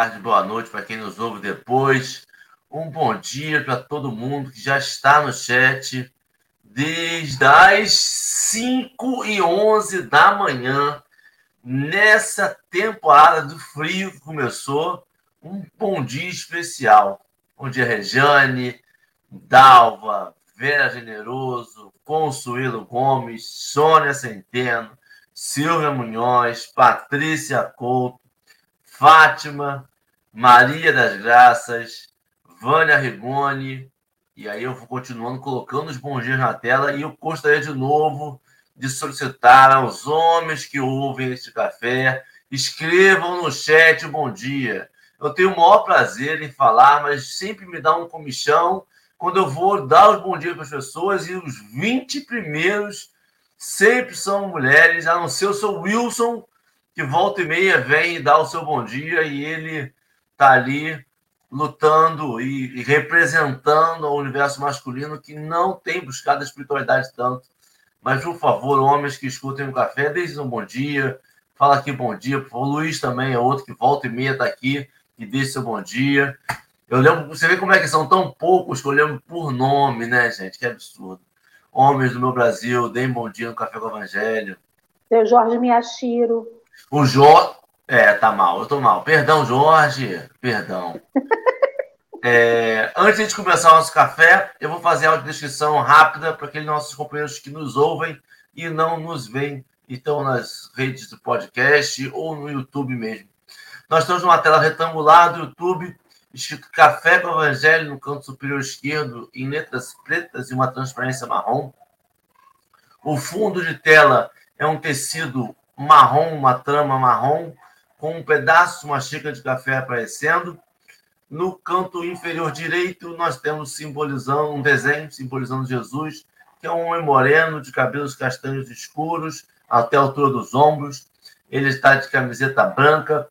tarde, boa noite para quem nos ouve depois. Um bom dia para todo mundo que já está no chat desde as 5 e 11 da manhã, nessa temporada do frio que começou. Um bom dia especial. Bom dia, Rejane, Dalva, Vera Generoso, Consuelo Gomes, Sônia Centeno, Silvia Munhoz, Patrícia Couto, Fátima, Maria das Graças, Vânia Rigoni, e aí eu vou continuando colocando os bons dias na tela, e eu gostaria de novo de solicitar aos homens que ouvem este café, escrevam no chat bom dia. Eu tenho o maior prazer em falar, mas sempre me dá um comichão quando eu vou dar os bons dias para as pessoas e os 20 primeiros sempre são mulheres, a não ser o seu Wilson, que volta e meia vem e dá o seu bom dia e ele está ali lutando e, representando o universo masculino que não tem buscado a espiritualidade tanto. Mas, por favor, homens que escutem o café, deixem um bom dia, fala aqui bom dia. O Luiz também é outro que volta e meia está aqui e deixa seu bom dia. Eu lembro, você vê como é que são tão poucos que eu lembro por nome, né, gente? Que absurdo. Homens do meu Brasil, deem bom dia no Café com o Evangelho. Seu Jorge Miyashiro. O Jorge. É, tá mal, eu tô mal. Perdão, Jorge. Perdão. É, antes de começar o nosso café, eu vou fazer a descrição rápida para aqueles nossos companheiros que nos ouvem e não nos veem, estão nas redes do podcast ou no YouTube mesmo. Nós estamos numa tela retangular do YouTube escrito Café com Evangelho no canto superior esquerdo, em letras pretas e uma transparência marrom. O fundo de tela é um tecido marrom, uma trama marrom, com um pedaço, uma xícara de café aparecendo. No canto inferior direito, nós temos simbolizando um desenho simbolizando Jesus, que é um homem moreno, de cabelos castanhos escuros, até a altura dos ombros. Ele está de camiseta branca,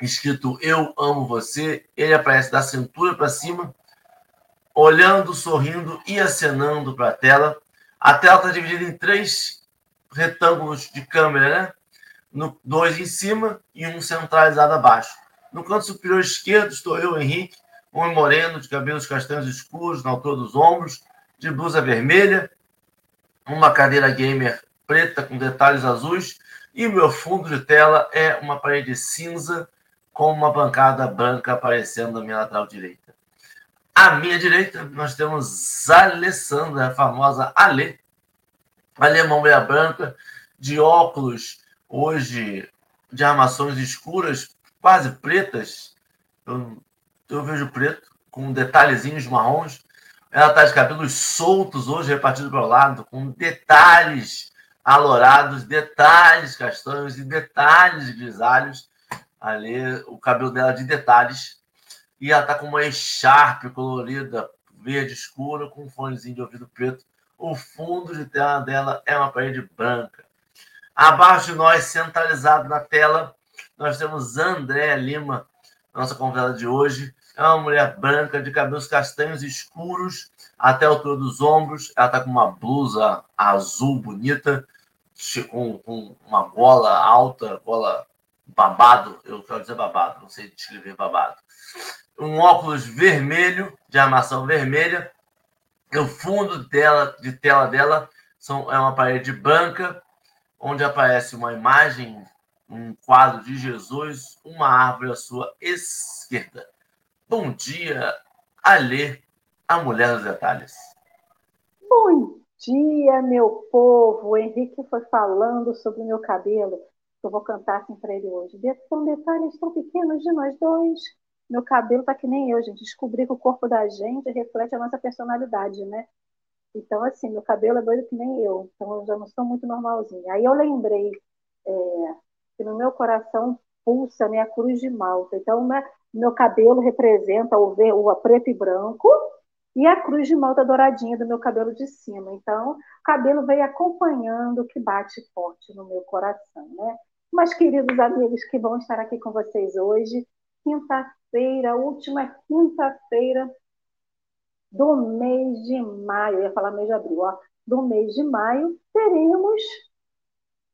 escrito Eu amo você. Ele aparece da cintura para cima, olhando, sorrindo e acenando para a tela. A tela está dividida em três retângulos de câmera, né? No, dois em cima e um centralizado abaixo. No canto superior esquerdo estou eu, Henrique, homem moreno, de cabelos castanhos escuros, na altura dos ombros, de blusa vermelha, uma cadeira gamer preta com detalhes azuis, e o meu fundo de tela é uma parede cinza com uma bancada branca aparecendo na minha lateral direita. À minha direita, nós temos Alessandra, a famosa Ale. Ale uma mulher branca, de óculos, hoje de armações escuras, quase pretas. Eu, eu vejo preto, com detalhezinhos marrons. Ela está de cabelos soltos hoje, repartido para o lado, com detalhes alourados, detalhes castanhos e detalhes grisalhos ali o cabelo dela de detalhes. E ela tá com uma echarpe colorida, verde escura, com um fonezinho de ouvido preto. O fundo de tela dela é uma parede branca. Abaixo de nós, centralizado na tela, nós temos Andréa Lima, nossa convidada de hoje. É uma mulher branca, de cabelos castanhos escuros, até a altura dos ombros. Ela está com uma blusa azul bonita, com, com uma gola alta, gola babado, eu quero dizer babado, não sei descrever babado. Um óculos vermelho, de armação vermelha. O fundo dela, de tela dela são, é uma parede branca, onde aparece uma imagem, um quadro de Jesus, uma árvore à sua esquerda. Bom dia, Alê, a mulher dos detalhes. Bom dia, meu povo. O Henrique foi falando sobre o meu cabelo eu vou cantar assim para ele hoje. São detalhes tão pequenos de nós dois. Meu cabelo tá que nem eu, gente. Descobri que o corpo da gente reflete a nossa personalidade, né? Então, assim, meu cabelo é doido que nem eu. Então, eu já não sou muito normalzinha. Aí eu lembrei é, que no meu coração pulsa né, a cruz de malta. Então, né, meu cabelo representa o, o preto e branco e a cruz de malta douradinha do meu cabelo de cima. Então, o cabelo veio acompanhando o que bate forte no meu coração, né? Mas, queridos amigos que vão estar aqui com vocês hoje, quinta-feira, última quinta-feira do mês de maio, ia falar mês de abril, ó, do mês de maio, teremos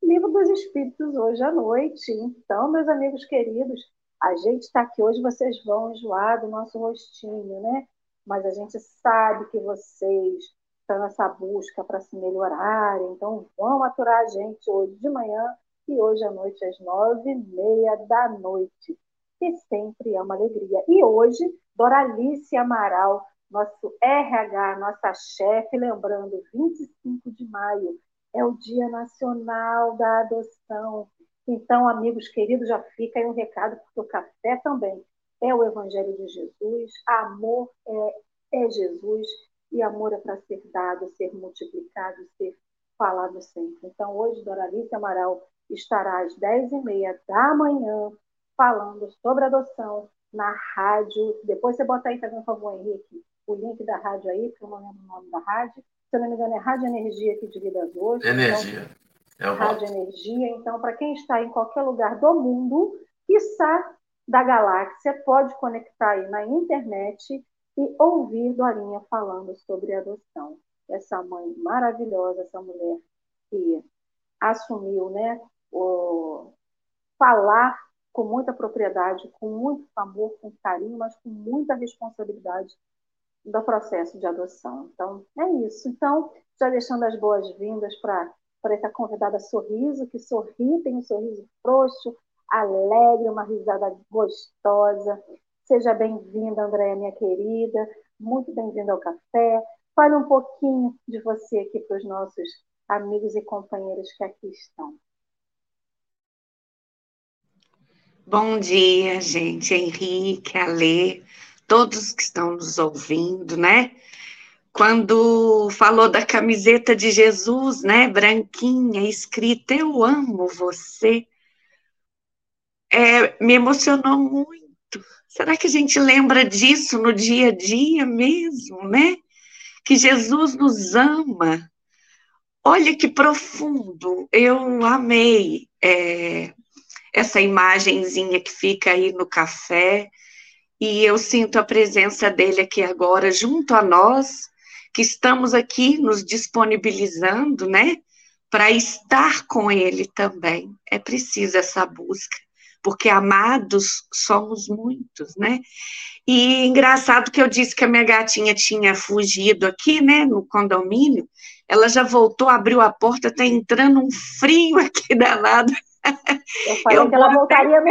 Livro dos Espíritos hoje à noite. Então, meus amigos queridos, a gente está aqui hoje, vocês vão enjoar do nosso rostinho, né? Mas a gente sabe que vocês estão nessa busca para se melhorarem, então vão aturar a gente hoje de manhã e hoje à noite às nove e meia da noite, que sempre é uma alegria. E hoje, Doralice Amaral, nosso RH, nossa chefe, lembrando, 25 de maio é o Dia Nacional da Adoção. Então, amigos queridos, já fica aí um recado, porque o café também é o Evangelho de Jesus, amor é, é Jesus, e amor é para ser dado, ser multiplicado, ser falado sempre. Então, hoje, Doralice Amaral estará às 10h30 da manhã falando sobre adoção na rádio. Depois você bota aí, fazendo um favor, Henrique, o link da rádio aí, porque eu não lembro o nome da rádio. Se eu não me engano, é Rádio Energia aqui de Vidas hoje. Energia. Então, rádio Energia. Então, para quem está em qualquer lugar do mundo, quiçá da galáxia, pode conectar aí na internet e ouvir Dorinha falando sobre adoção. Essa mãe maravilhosa, essa mulher que assumiu, né, o, falar com muita propriedade, com muito amor, com carinho, mas com muita responsabilidade do processo de adoção. Então, é isso. Então, já deixando as boas-vindas para essa convidada sorriso, que sorri, tem um sorriso frouxo, alegre, uma risada gostosa. Seja bem-vinda, Andréia, minha querida. Muito bem-vinda ao café. Fale um pouquinho de você aqui para os nossos amigos e companheiros que aqui estão. Bom dia, gente. Henrique, Alê, todos que estão nos ouvindo, né? Quando falou da camiseta de Jesus, né, branquinha, escrita Eu amo você, é, me emocionou muito. Será que a gente lembra disso no dia a dia mesmo, né? Que Jesus nos ama. Olha que profundo. Eu amei é, essa imagenzinha que fica aí no café e eu sinto a presença dele aqui agora junto a nós, que estamos aqui nos disponibilizando, né, para estar com ele também. É preciso essa busca, porque amados somos muitos, né? E engraçado que eu disse que a minha gatinha tinha fugido aqui, né, no condomínio. Ela já voltou, abriu a porta, está entrando um frio aqui danado. Eu falei eu que ela voltaria no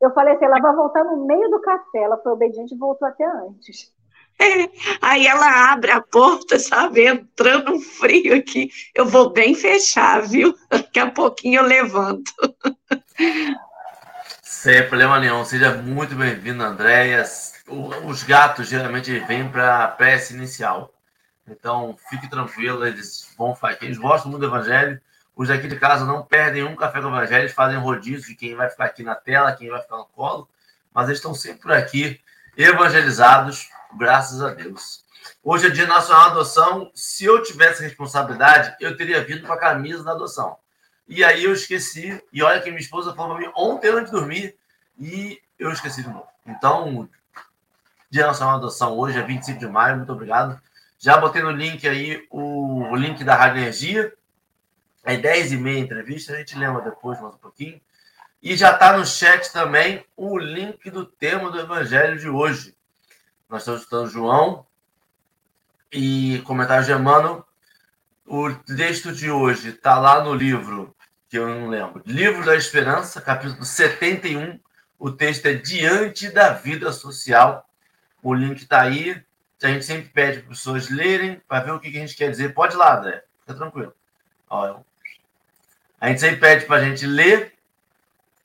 Eu falei assim, ela vai voltar no meio do café. Ela foi obediente e voltou até antes. É, aí ela abre a porta, sabe, entrando um frio aqui. Eu vou bem fechar, viu? Daqui a pouquinho eu levanto. Sem problema nenhum. Seja muito bem-vindo, Andréia. Os gatos geralmente vêm para a prece inicial. Então, fique tranquilo, eles vão fazer. Eles gostam muito do Evangelho os aqui de casa não perdem um café com o Evangelho, eles fazem rodízio de quem vai ficar aqui na tela, quem vai ficar no colo, mas eles estão sempre aqui, evangelizados, graças a Deus. Hoje é dia nacional da adoção. Se eu tivesse responsabilidade, eu teria vindo com a camisa da adoção. E aí eu esqueci, e olha que minha esposa falou para mim ontem antes de dormir, e eu esqueci de novo. Então, Dia Nacional da Adoção hoje é 25 de maio, muito obrigado. Já botei no link aí o, o link da Rádio Energia, é 10 e meia entrevista, a gente lembra depois mais um pouquinho. E já está no chat também o link do tema do evangelho de hoje. Nós estamos estudando João e comentário de Emmanuel. O texto de hoje está lá no livro, que eu não lembro, Livro da Esperança, capítulo 71. O texto é Diante da Vida Social. O link está aí. A gente sempre pede para as pessoas lerem para ver o que a gente quer dizer. Pode ir lá, André. Fica tranquilo. Ó, a gente sempre pede para a gente ler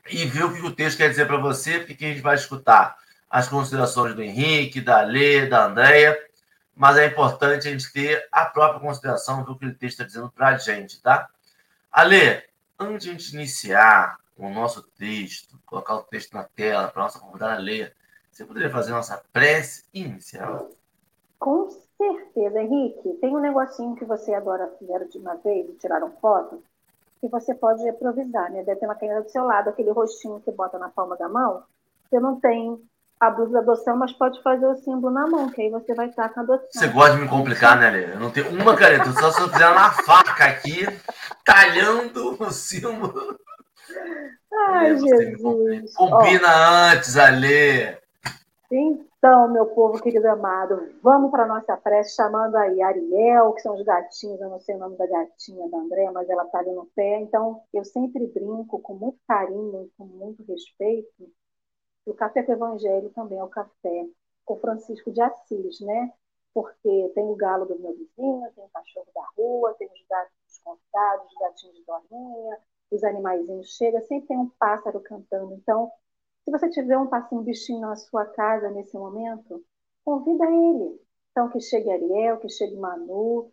e ver o que o texto quer dizer para você, porque a gente vai escutar as considerações do Henrique, da Lê, da Andréia, mas é importante a gente ter a própria consideração do que o texto está dizendo para a gente, tá? Ale, antes de a gente iniciar o nosso texto, colocar o texto na tela para a nossa convidada ler, você poderia fazer a nossa prece inicial? Com certeza, Henrique. Tem um negocinho que você adora fizeram de uma vez e tiraram foto que você pode improvisar, né? Deve ter uma caneta do seu lado, aquele rostinho que bota na palma da mão. Você não tem a blusa da adoção, mas pode fazer o símbolo na mão, que aí você vai estar com a adoção. Você gosta de me complicar, né, Lê? Eu não tenho uma caneta, só se eu fizer uma faca aqui, talhando o símbolo. Ai, Jesus. Combina Ó, antes, Alê. Então, meu povo querido amado, vamos para a nossa prece, chamando aí Ariel, que são os gatinhos, eu não sei o nome da gatinha da André, mas ela está ali no pé. Então, eu sempre brinco com muito carinho e com muito respeito. O café com o evangelho também é o café com Francisco de Assis, né? Porque tem o galo do meu vizinho, tem o cachorro da rua, tem os gatos convidados, os gatinhos de dorinha, os animaizinhos chegam, sempre tem um pássaro cantando. Então, se você tiver um passinho bichinho na sua casa nesse momento, convida ele. Então, que chegue Ariel, que chegue Manu,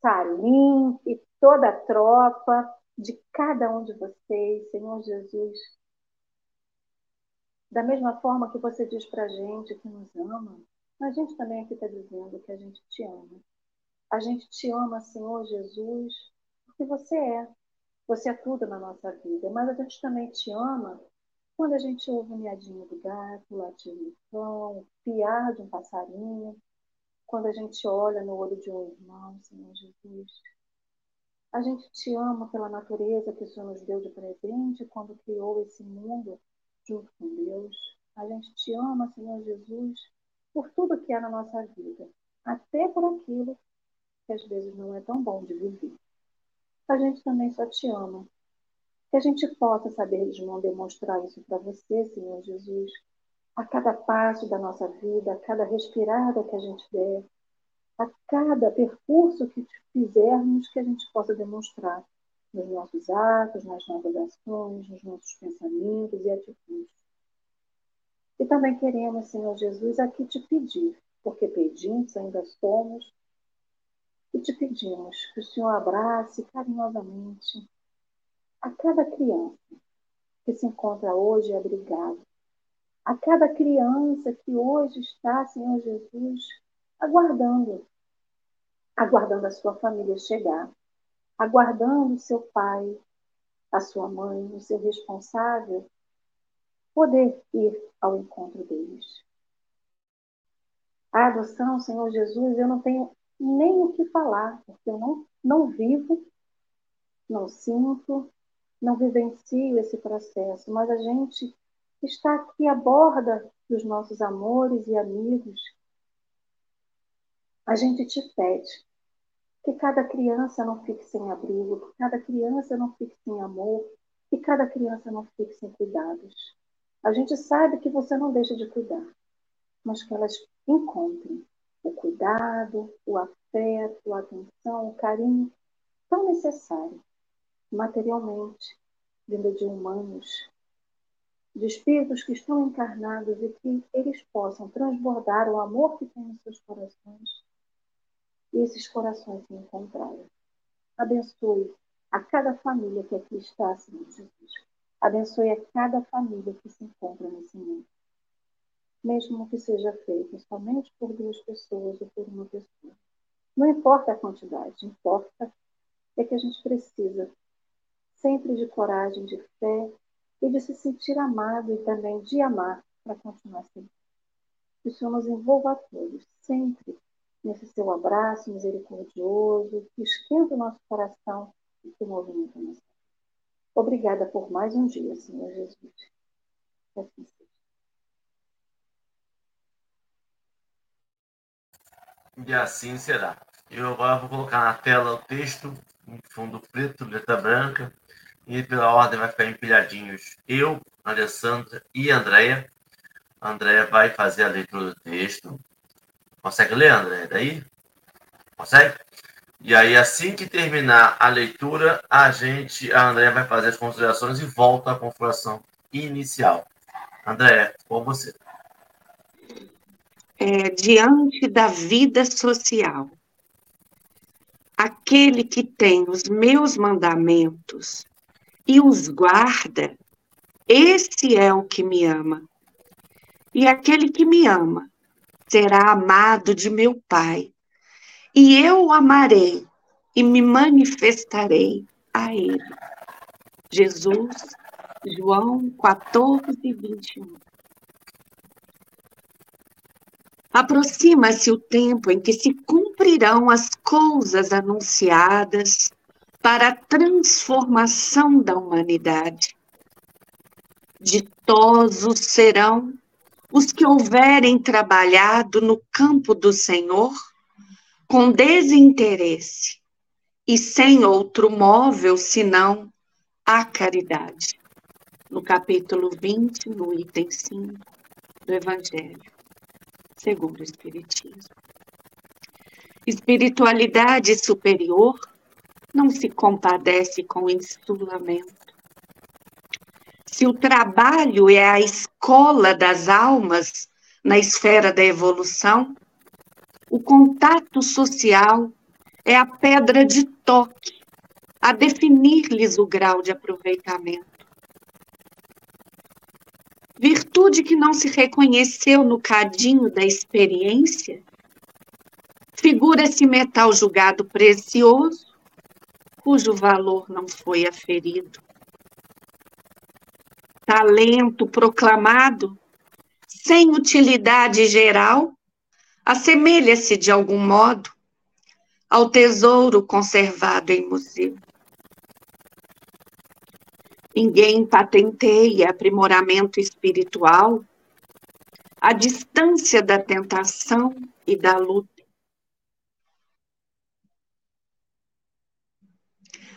Salim e toda a tropa de cada um de vocês, Senhor Jesus. Da mesma forma que você diz para a gente que nos ama, a gente também aqui está dizendo que a gente te ama. A gente te ama, Senhor Jesus, porque você é. Você é tudo na nossa vida, mas a gente também te ama quando a gente ouve o miadinho do gato, o latir do cão, o piar de um passarinho, quando a gente olha no olho de um irmão, Senhor Jesus. A gente te ama pela natureza que o Senhor nos deu de presente quando criou esse mundo junto com Deus. A gente te ama, Senhor Jesus, por tudo que há na nossa vida, até por aquilo que às vezes não é tão bom de viver a gente também só te ama. Que a gente possa saber demonstrar isso para você, Senhor Jesus, a cada passo da nossa vida, a cada respirada que a gente der, a cada percurso que fizermos, que a gente possa demonstrar nos nossos atos, nas nossas ações, nos nossos pensamentos e atitudes. E também queremos, Senhor Jesus, aqui te pedir, porque pedimos, ainda somos, e te pedimos que o Senhor abrace carinhosamente a cada criança que se encontra hoje abrigada, a cada criança que hoje está, Senhor Jesus, aguardando, aguardando a sua família chegar, aguardando o seu pai, a sua mãe, o seu responsável, poder ir ao encontro deles. A adoção, Senhor Jesus, eu não tenho nem o que falar, porque eu não, não vivo, não sinto, não vivencio esse processo, mas a gente está aqui à borda dos nossos amores e amigos. A gente te pede que cada criança não fique sem abrigo, que cada criança não fique sem amor, que cada criança não fique sem cuidados. A gente sabe que você não deixa de cuidar, mas que elas encontrem o cuidado, o afeto, a atenção, o carinho tão necessário materialmente, vindo de humanos, de espíritos que estão encarnados e que eles possam transbordar o amor que tem nos seus corações e esses corações se encontrarem. Abençoe a cada família que aqui está, Senhor Jesus. Abençoe a cada família que se encontra nesse mundo mesmo que seja feito somente por duas pessoas ou por uma pessoa. Não importa a quantidade, importa é que a gente precisa sempre de coragem, de fé e de se sentir amado e também de amar para continuar sempre. Que o Senhor nos envolva a todos, sempre nesse seu abraço misericordioso, que esquenta o nosso coração e que movimenta a Obrigada por mais um dia, Senhor Jesus. assim seja. E assim será. Eu agora vou colocar na tela o texto em fundo preto, letra branca, e pela ordem vai ficar empilhadinhos eu, Alessandra e Andréia. Andréia vai fazer a leitura do texto. Consegue ler, Andréia? Daí? Consegue? E aí, assim que terminar a leitura, a gente, a Andréia vai fazer as considerações e volta à configuração inicial. Andréia, com você é, diante da vida social. Aquele que tem os meus mandamentos e os guarda, esse é o que me ama. E aquele que me ama será amado de meu Pai, e eu o amarei e me manifestarei a ele. Jesus, João 14, 21. Aproxima-se o tempo em que se cumprirão as coisas anunciadas para a transformação da humanidade. Ditosos serão os que houverem trabalhado no campo do Senhor com desinteresse e sem outro móvel senão a caridade. No capítulo 20, no item 5 do Evangelho, segundo o Espiritismo. Espiritualidade superior não se compadece com insulamento. Se o trabalho é a escola das almas na esfera da evolução, o contato social é a pedra de toque a definir-lhes o grau de aproveitamento. Virtude que não se reconheceu no cadinho da experiência, figura-se metal julgado precioso, cujo valor não foi aferido. Talento proclamado, sem utilidade geral, assemelha-se de algum modo ao tesouro conservado em museu. Ninguém patenteia aprimoramento espiritual à distância da tentação e da luta.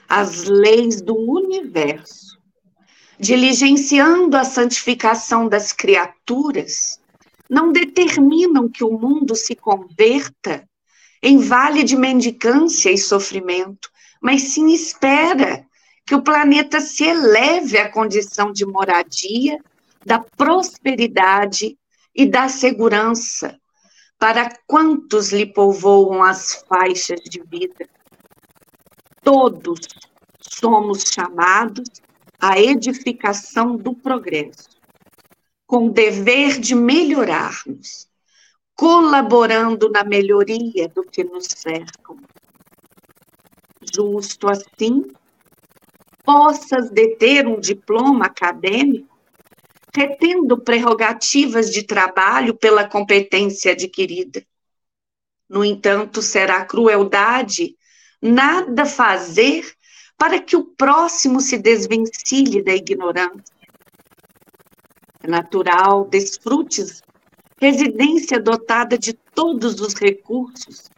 As leis do universo, diligenciando a santificação das criaturas, não determinam que o mundo se converta em vale de mendicância e sofrimento, mas sim espera que o planeta se eleve à condição de moradia, da prosperidade e da segurança para quantos lhe povoam as faixas de vida. Todos somos chamados à edificação do progresso, com o dever de melhorarmos, colaborando na melhoria do que nos cercam. Justo assim, possas deter um diploma acadêmico, retendo prerrogativas de trabalho pela competência adquirida. No entanto, será crueldade nada fazer para que o próximo se desvencilhe da ignorância. É natural desfrutes residência dotada de todos os recursos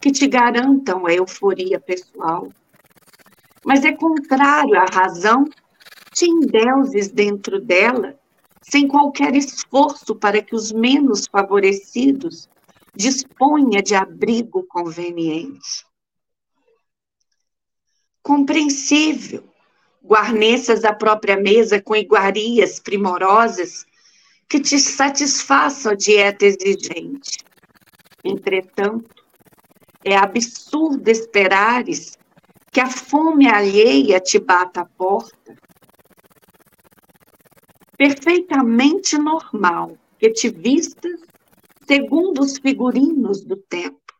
que te garantam a euforia pessoal mas é contrário à razão, te endeuses dentro dela, sem qualquer esforço para que os menos favorecidos disponha de abrigo conveniente. Compreensível, guarneças a própria mesa com iguarias primorosas que te satisfaçam a dieta exigente. Entretanto, é absurdo esperares que a fome alheia te bata a porta. Perfeitamente normal que te vistas segundo os figurinos do tempo,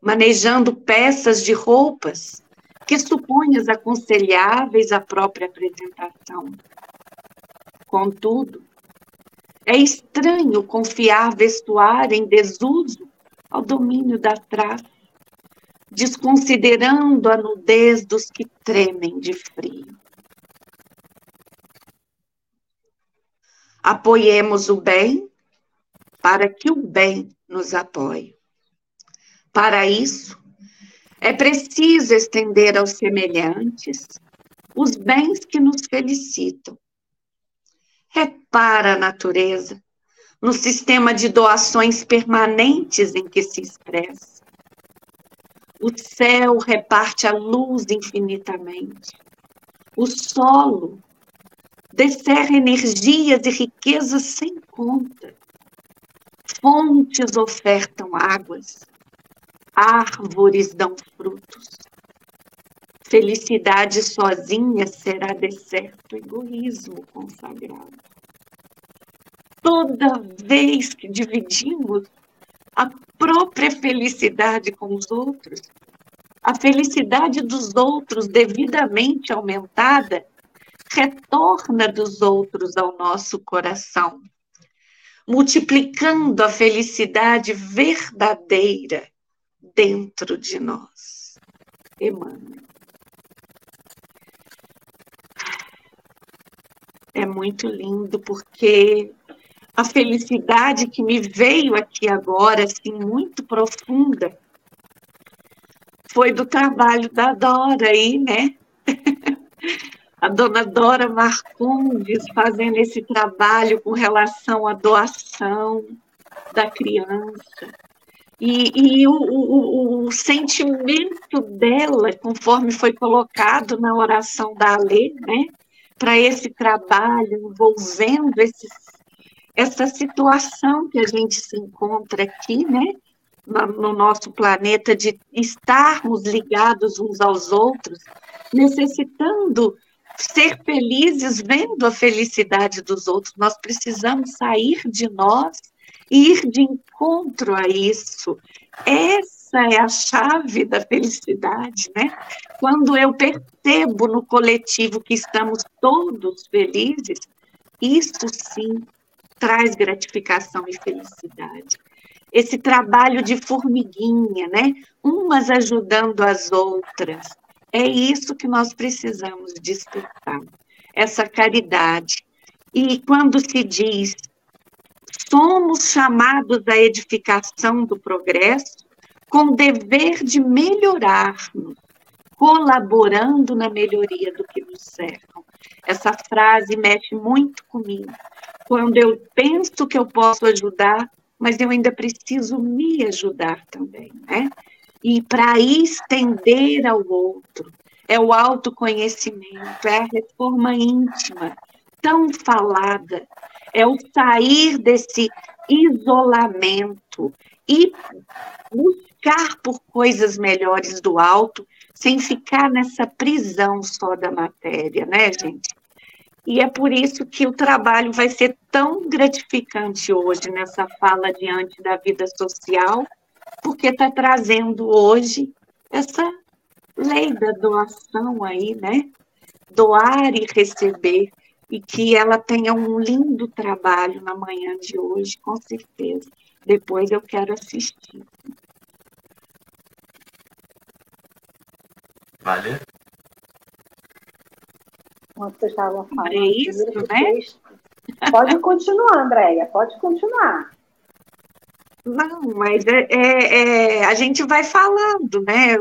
manejando peças de roupas que suponhas aconselháveis à própria apresentação. Contudo, é estranho confiar vestuário em desuso ao domínio da traça desconsiderando a nudez dos que tremem de frio. Apoiemos o bem para que o bem nos apoie. Para isso, é preciso estender aos semelhantes os bens que nos felicitam. Repara a natureza no sistema de doações permanentes em que se expressa o céu reparte a luz infinitamente. O solo descerra energias e riquezas sem conta. Fontes ofertam águas. Árvores dão frutos. Felicidade sozinha será de certo egoísmo consagrado. Toda vez que dividimos a própria felicidade com os outros, a felicidade dos outros devidamente aumentada retorna dos outros ao nosso coração. multiplicando a felicidade verdadeira dentro de nós. Emmanuel. É muito lindo porque a felicidade que me veio aqui agora, assim, muito profunda, foi do trabalho da Dora aí, né? a dona Dora Marcondes fazendo esse trabalho com relação à doação da criança. E, e o, o, o, sentimento dela, conforme foi colocado na oração da Alê, né, para esse trabalho envolvendo esses, essa situação que a gente se encontra aqui, né, no nosso planeta, de estarmos ligados uns aos outros, necessitando ser felizes vendo a felicidade dos outros. Nós precisamos sair de nós ir de encontro a isso. Essa é a chave da felicidade, né? Quando eu percebo no coletivo que estamos todos felizes, isso sim traz gratificação e felicidade. Esse trabalho de formiguinha, né? Umas ajudando as outras, é isso que nós precisamos despertar, essa caridade. E quando se diz somos chamados à edificação do progresso, com dever de melhorarmos, colaborando na melhoria do que nos cercam. Essa frase mexe muito comigo. Quando eu penso que eu posso ajudar, mas eu ainda preciso me ajudar também, né? e para estender ao outro. É o autoconhecimento, é a reforma íntima, tão falada, é o sair desse isolamento e buscar por coisas melhores do alto, sem ficar nessa prisão só da matéria, né, gente? E é por isso que o trabalho vai ser tão gratificante hoje nessa fala diante da vida social porque está trazendo hoje essa lei da doação aí, né? Doar e receber, e que ela tenha um lindo trabalho na manhã de hoje, com certeza. Depois eu quero assistir. Vale. Quando você estava falando. É isso, né? Pode continuar, Andréia, pode continuar. Não, mas é, é, é, a gente vai falando, né?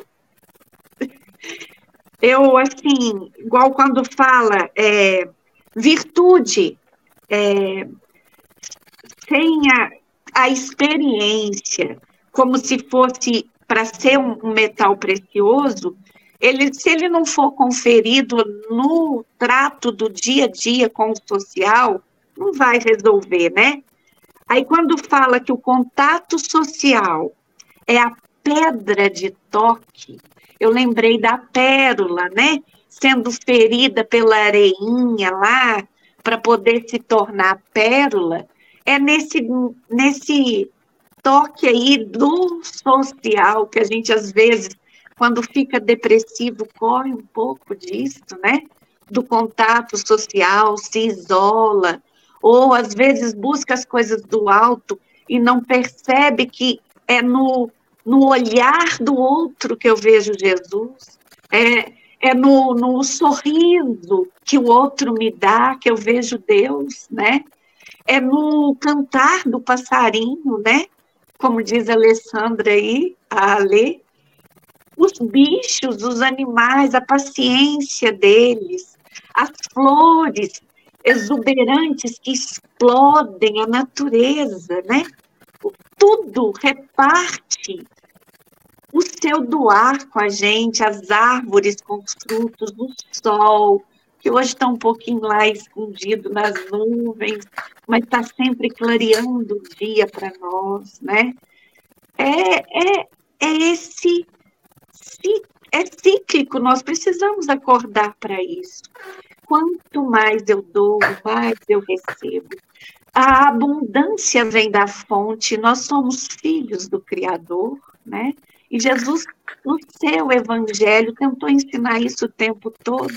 Eu, assim, igual quando fala é, virtude, é, sem a, a experiência, como se fosse para ser um, um metal precioso, ele, se ele não for conferido no trato do dia a dia com o social, não vai resolver, né? Aí, quando fala que o contato social é a pedra de toque, eu lembrei da pérola, né? Sendo ferida pela areinha lá, para poder se tornar pérola, é nesse, nesse toque aí do social que a gente, às vezes, quando fica depressivo, corre um pouco disso, né? Do contato social, se isola, ou às vezes busca as coisas do alto e não percebe que é no, no olhar do outro que eu vejo Jesus, é, é no, no sorriso que o outro me dá que eu vejo Deus, né? É no cantar do passarinho, né? Como diz a Alessandra aí, a Ale, os bichos, os animais, a paciência deles, as flores, exuberantes que explodem a natureza, né? Tudo reparte o seu doar com a gente, as árvores com os frutos, o sol, que hoje está um pouquinho lá escondido nas nuvens, mas está sempre clareando o dia para nós, né? É, é, é esse é cíclico, nós precisamos acordar para isso quanto mais eu dou, mais eu recebo. A abundância vem da fonte, nós somos filhos do Criador, né? E Jesus, no seu evangelho, tentou ensinar isso o tempo todo.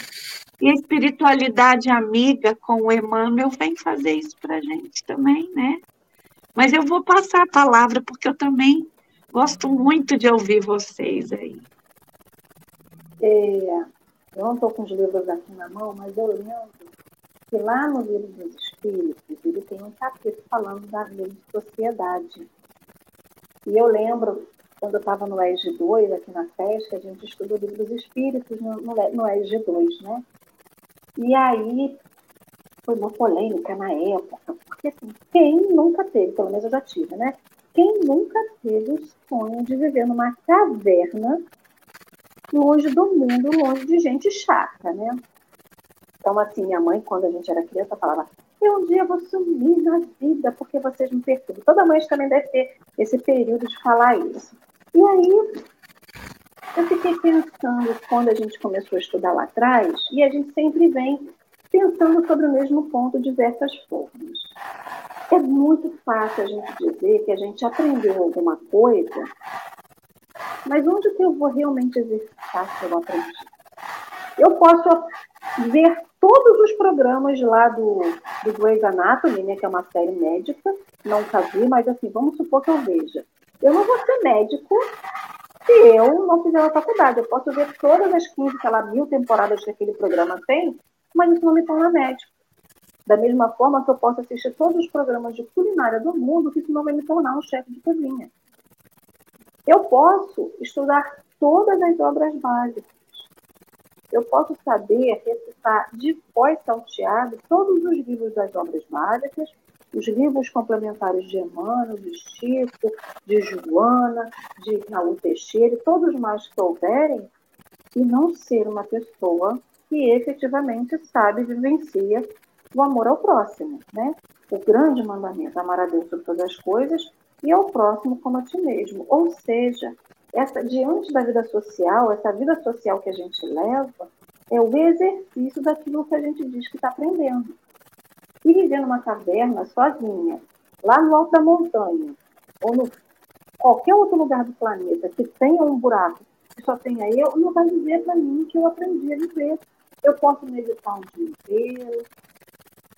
E a espiritualidade amiga com o Emmanuel vem fazer isso para a gente também, né? Mas eu vou passar a palavra, porque eu também gosto muito de ouvir vocês aí. É, eu não estou com os livros aqui na mão, mas eu lembro que lá no livro dos Espíritos, ele tem um capítulo falando da lei de sociedade. E eu lembro, quando eu estava no ESG 2, aqui na FESC, a gente estudou o livro dos Espíritos no, no, no ESG 2, né? E aí foi uma polêmica na época, porque assim, quem nunca teve, pelo menos eu já tive, né? Quem nunca teve o sonho de viver numa caverna longe do mundo, longe de gente chata, né? Então, assim, minha mãe, quando a gente era criança, falava: Eu um dia vou sumir na vida porque vocês me perturbam. Toda mãe também deve ter esse período de falar isso. E aí, eu fiquei pensando, quando a gente começou a estudar lá atrás, e a gente sempre vem pensando sobre o mesmo ponto de diversas formas. É muito fácil a gente dizer que a gente aprendeu alguma coisa, mas onde que eu vou realmente exercitar se eu aprendi? Eu posso ver todos os programas lá do, do Grey's Anatomy, né, que é uma série médica, nunca vi, mas assim, vamos supor que eu veja. Eu não vou ser médico se eu não fizer uma faculdade. Eu posso ver todas as 15, sei lá, mil temporadas que aquele programa tem, mas isso não me torna médico. Da mesma forma que eu posso assistir todos os programas de culinária do mundo, que isso não vai me tornar um chefe de cozinha. Eu posso estudar todas as obras básicas, eu posso saber recitar de pós salteado todos os livros das obras básicas, os livros complementares de Emmanuel, de Chico, de Joana, de Raul Teixeira, todos mais que houverem, e não ser uma pessoa que efetivamente sabe vivencia o amor ao próximo, né? O grande mandamento, amar a Deus sobre todas as coisas e ao próximo como a ti mesmo. Ou seja, essa, diante da vida social, essa vida social que a gente leva, é o exercício daquilo que a gente diz que está aprendendo. E viver numa caverna sozinha, lá no alto da montanha, ou no qualquer outro lugar do planeta que tenha um buraco que só tenha eu, não vai dizer para mim que eu aprendi a viver. Eu posso meditar um dia inteiro,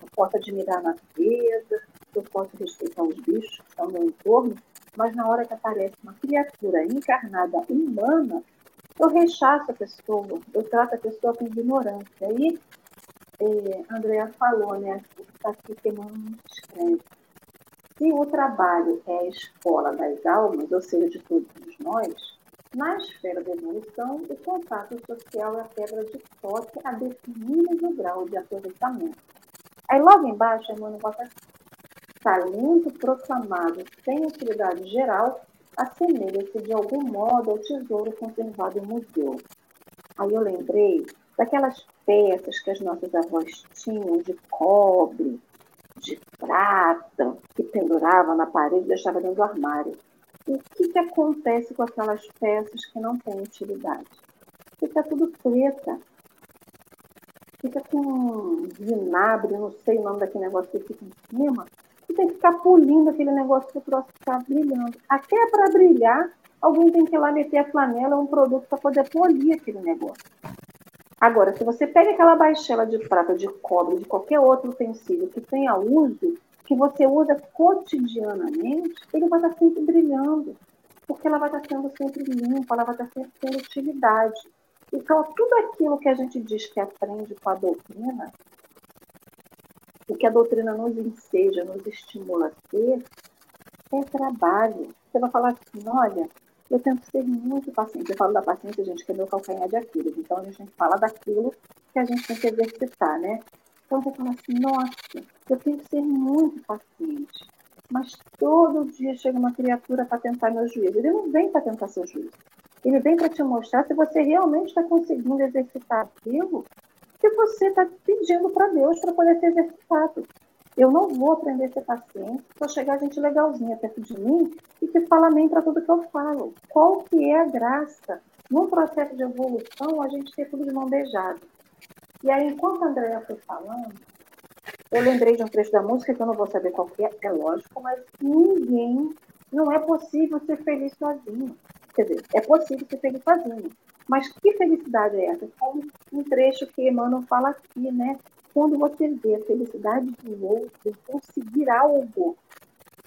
eu posso admirar a natureza, eu posso respeitar os bichos que estão no meu entorno, mas na hora que aparece uma criatura encarnada humana, eu rechaço a pessoa, eu trato a pessoa com ignorância. Aí, é, Andrea falou, né, está aqui queimando escreve. Se o trabalho é a escola das almas, ou seja, de todos nós, na esfera da evolução, o contato social é a pedra de toque a definir o grau de aproveitamento. Aí logo embaixo, a Emmanuel bota talento proclamado sem utilidade geral assemelha-se de algum modo ao tesouro conservado em museu. Aí eu lembrei daquelas peças que as nossas avós tinham de cobre, de prata, que pendurava na parede e deixava dentro do armário. O que, que acontece com aquelas peças que não têm utilidade? Fica tudo preta. Fica com vinagre, não sei o nome daquele negócio que fica em cima, e tem que ficar polindo aquele negócio para o troço ficar brilhando. Até para brilhar, alguém tem que ir lá meter a flanela um produto para poder polir aquele negócio. Agora, se você pega aquela baixela de prata, de cobre, de qualquer outro utensílio que tenha uso, que você usa cotidianamente, ele vai estar sempre brilhando, porque ela vai estar sendo sempre limpa, ela vai estar sempre tendo utilidade. Então, tudo aquilo que a gente diz que aprende com a doutrina, o que a doutrina nos enseja, nos estimula a ser, é trabalho. Você vai falar assim, olha, eu tento ser muito paciente. Eu falo da paciência, gente, que é meu calcanhar de Aquiles. Então, a gente tem que falar daquilo que a gente tem que exercitar, né? Então, você fala assim, nossa, eu tenho que ser muito paciente. Mas todo dia chega uma criatura para tentar meu juízo. Ele não vem para tentar seu juízo. Ele vem para te mostrar se você realmente está conseguindo exercitar aquilo que você está pedindo para Deus para poder ser exercitado. Eu não vou aprender a ser paciente se eu chegar gente legalzinha perto de mim e que fala amém para tudo que eu falo. Qual que é a graça? No processo de evolução, a gente ter tudo de mão beijada. E aí, enquanto a Andrea foi falando, eu lembrei de um trecho da música que eu não vou saber qual que é, é lógico, mas ninguém, não é possível ser feliz sozinho. Quer dizer, é possível ser feliz sozinho, mas que felicidade é essa? Como um trecho que Emmanuel fala aqui, né? Quando você vê a felicidade do outro, conseguir algo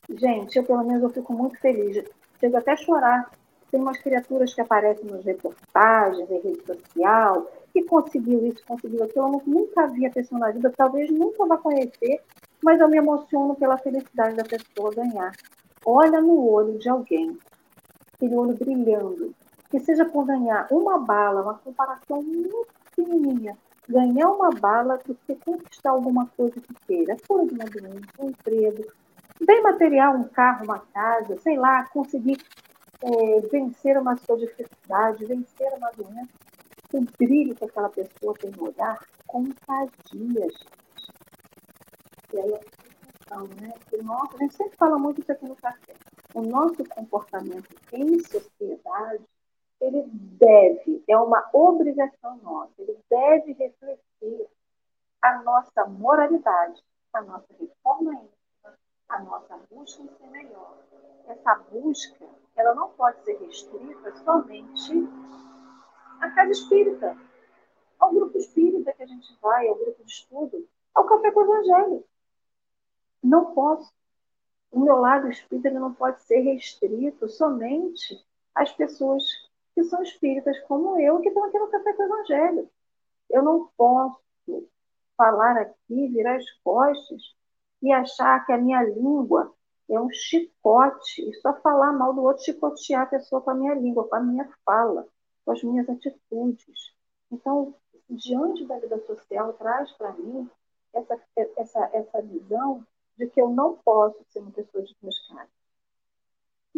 Gente, eu pelo menos eu fico muito feliz. Chego até a chorar. Tem umas criaturas que aparecem nas reportagens, em rede social, que conseguiu isso, conseguiu aquilo. Eu nunca vi a pessoa na vida, talvez nunca vá conhecer, mas eu me emociono pela felicidade da pessoa ganhar. Olha no olho de alguém, aquele olho brilhando, que seja por ganhar uma bala, uma comparação muito pequenininha, ganhar uma bala do que conquistar alguma coisa que queira, a cura de uma doença, um emprego, bem material, um carro, uma casa, sei lá, conseguir é, vencer uma sua dificuldade, vencer uma doença, o brilho que aquela pessoa tem no olhar contagia, gente. E aí a né? Porque nosso, a gente sempre fala muito isso aqui no café. O nosso comportamento em sociedade ele deve, é uma obrigação nossa, ele deve refletir a nossa moralidade, a nossa reforma íntima, a nossa busca em ser melhor. Essa busca, ela não pode ser restrita somente à casa espírita, ao grupo espírita que a gente vai, ao grupo de estudo, ao café com o evangelho. Não posso. O meu lado espírita não pode ser restrito somente às pessoas que são espíritas como eu, que estão aqui no Café com o Evangelho. Eu não posso falar aqui, virar as costas e achar que a minha língua é um chicote e só falar mal do outro, chicotear a pessoa com a minha língua, com a minha fala, com as minhas atitudes. Então, diante da vida social, traz para mim essa, essa, essa visão de que eu não posso ser uma pessoa de duas caras.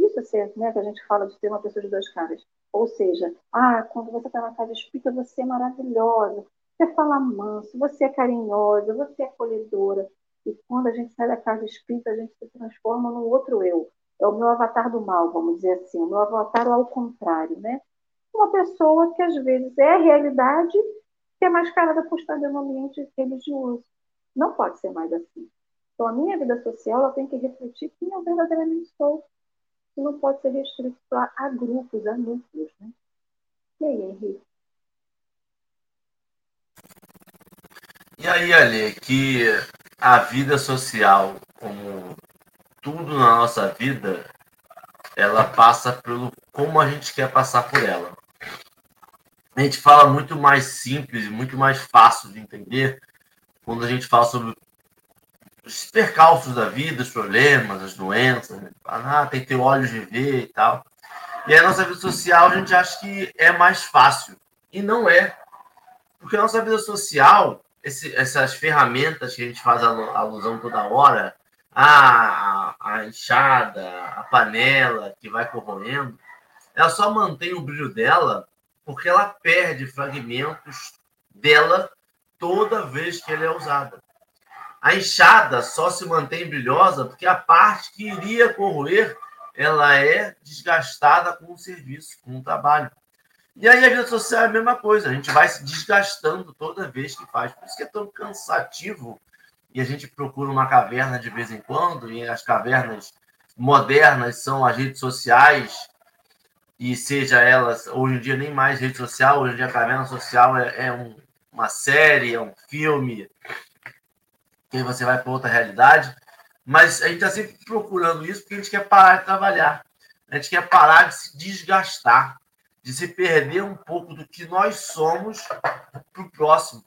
Isso é ser, né, que a gente fala de ser uma pessoa de duas caras. Ou seja, ah, quando você está na casa espírita, você é maravilhosa, você fala manso, você é carinhosa, você é acolhedora. E quando a gente sai da casa espírita, a gente se transforma num outro eu. É o meu avatar do mal, vamos dizer assim. O meu avatar ao contrário, né? Uma pessoa que às vezes é a realidade que é mascarada por estar no ambiente religioso. Não pode ser mais assim. Então, a minha vida social ela tem que refletir quem eu verdadeiramente sou que não pode ser restrito a, a grupos, a núcleos. Né? E aí, Henrique? E aí, Ale, que a vida social, como tudo na nossa vida, ela passa pelo como a gente quer passar por ela. A gente fala muito mais simples, muito mais fácil de entender quando a gente fala sobre os percalços da vida, os problemas, as doenças, né? ah, tem que ter olhos de ver e tal. E a nossa vida social a gente acha que é mais fácil. E não é. Porque a nossa vida social, esse, essas ferramentas que a gente faz alusão toda hora, a, a enxada, a panela que vai corroendo, ela só mantém o brilho dela porque ela perde fragmentos dela toda vez que ela é usada. A enxada só se mantém brilhosa porque a parte que iria corroer ela é desgastada com o serviço, com o trabalho. E aí a vida social é a mesma coisa, a gente vai se desgastando toda vez que faz. Por isso que é tão cansativo e a gente procura uma caverna de vez em quando, e as cavernas modernas são as redes sociais, e seja elas, hoje em dia nem mais rede social, hoje em dia a caverna social é, é um, uma série, é um filme, que você vai para outra realidade. Mas a gente está sempre procurando isso porque a gente quer parar de trabalhar. A gente quer parar de se desgastar, de se perder um pouco do que nós somos para o próximo.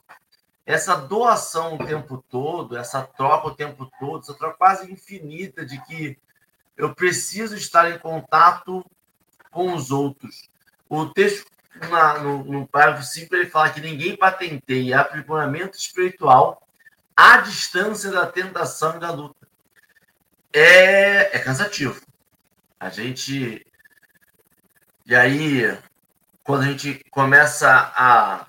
Essa doação o tempo todo, essa troca o tempo todo, essa troca quase infinita de que eu preciso estar em contato com os outros. O texto, na, no, no parágrafo 5, ele fala que ninguém patenteia aprimoramento espiritual à distância da tentação e da luta. É, é cansativo. A gente. E aí, quando a gente começa a.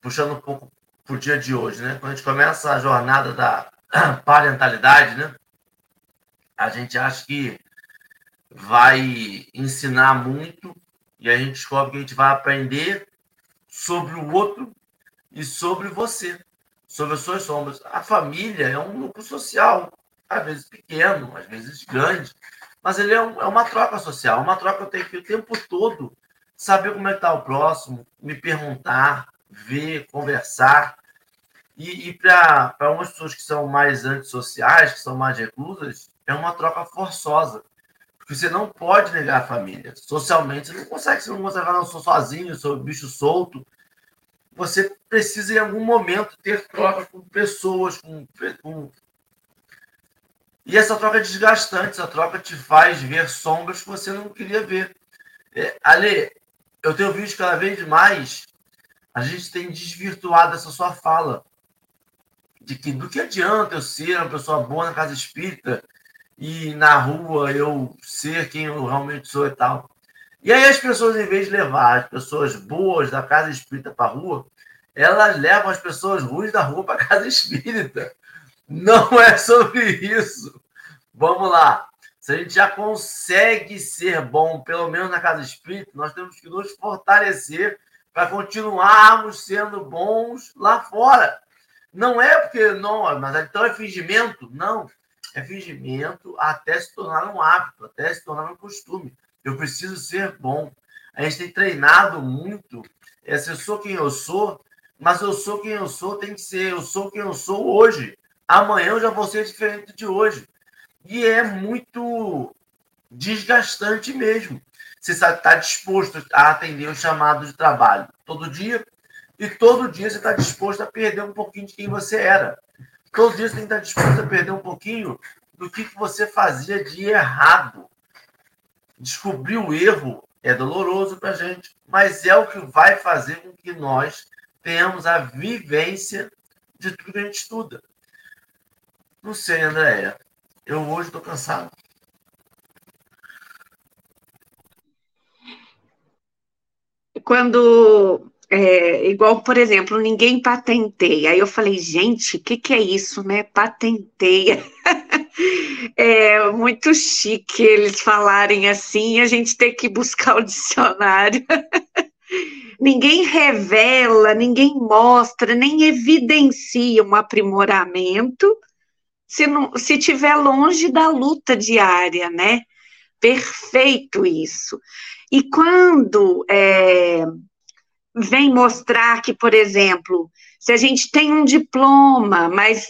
Puxando um pouco para o dia de hoje, né? Quando a gente começa a jornada da parentalidade, né? A gente acha que vai ensinar muito e a gente descobre que a gente vai aprender sobre o outro e sobre você sobre as suas sombras. A família é um núcleo social, às vezes pequeno, às vezes grande, mas ele é, um, é uma troca social, uma troca eu tenho que o tempo todo saber como é que está o próximo, me perguntar, ver, conversar. E, e para algumas pessoas que são mais antissociais, que são mais reclusas, é uma troca forçosa. Porque você não pode negar a família. Socialmente, você não consegue, você não consegue não, sou sozinho, sou bicho solto. Você precisa, em algum momento, ter troca com pessoas, com, com... E essa troca é desgastante, essa troca te faz ver sombras que você não queria ver. É, Ale, eu tenho visto cada vez mais a gente tem desvirtuado essa sua fala de que do que adianta eu ser uma pessoa boa na casa espírita e na rua eu ser quem eu realmente sou e tal. E aí as pessoas, em vez de levar as pessoas boas da casa espírita para a rua, elas levam as pessoas ruins da rua para a casa espírita. Não é sobre isso. Vamos lá. Se a gente já consegue ser bom, pelo menos na casa espírita, nós temos que nos fortalecer para continuarmos sendo bons lá fora. Não é porque não, mas então é fingimento? Não é fingimento até se tornar um hábito, até se tornar um costume. Eu preciso ser bom. A gente tem treinado muito. É, eu sou quem eu sou, mas eu sou quem eu sou, tem que ser. Eu sou quem eu sou hoje. Amanhã eu já vou ser diferente de hoje. E é muito desgastante mesmo. Você está disposto a atender o chamado de trabalho todo dia, e todo dia você está disposto a perder um pouquinho de quem você era. Todos os dias tem que estar disposto a perder um pouquinho do que, que você fazia de errado. Descobrir o erro é doloroso para a gente, mas é o que vai fazer com que nós tenhamos a vivência de tudo que a gente estuda. Não sei, Andréia. Eu hoje estou cansado. Quando é, igual, por exemplo, ninguém patenteia. Aí eu falei, gente, o que, que é isso, né? Patenteia. é muito chique eles falarem assim a gente ter que buscar o dicionário. ninguém revela, ninguém mostra, nem evidencia um aprimoramento se, não, se tiver longe da luta diária, né? Perfeito isso. E quando é, vem mostrar que, por exemplo, se a gente tem um diploma, mas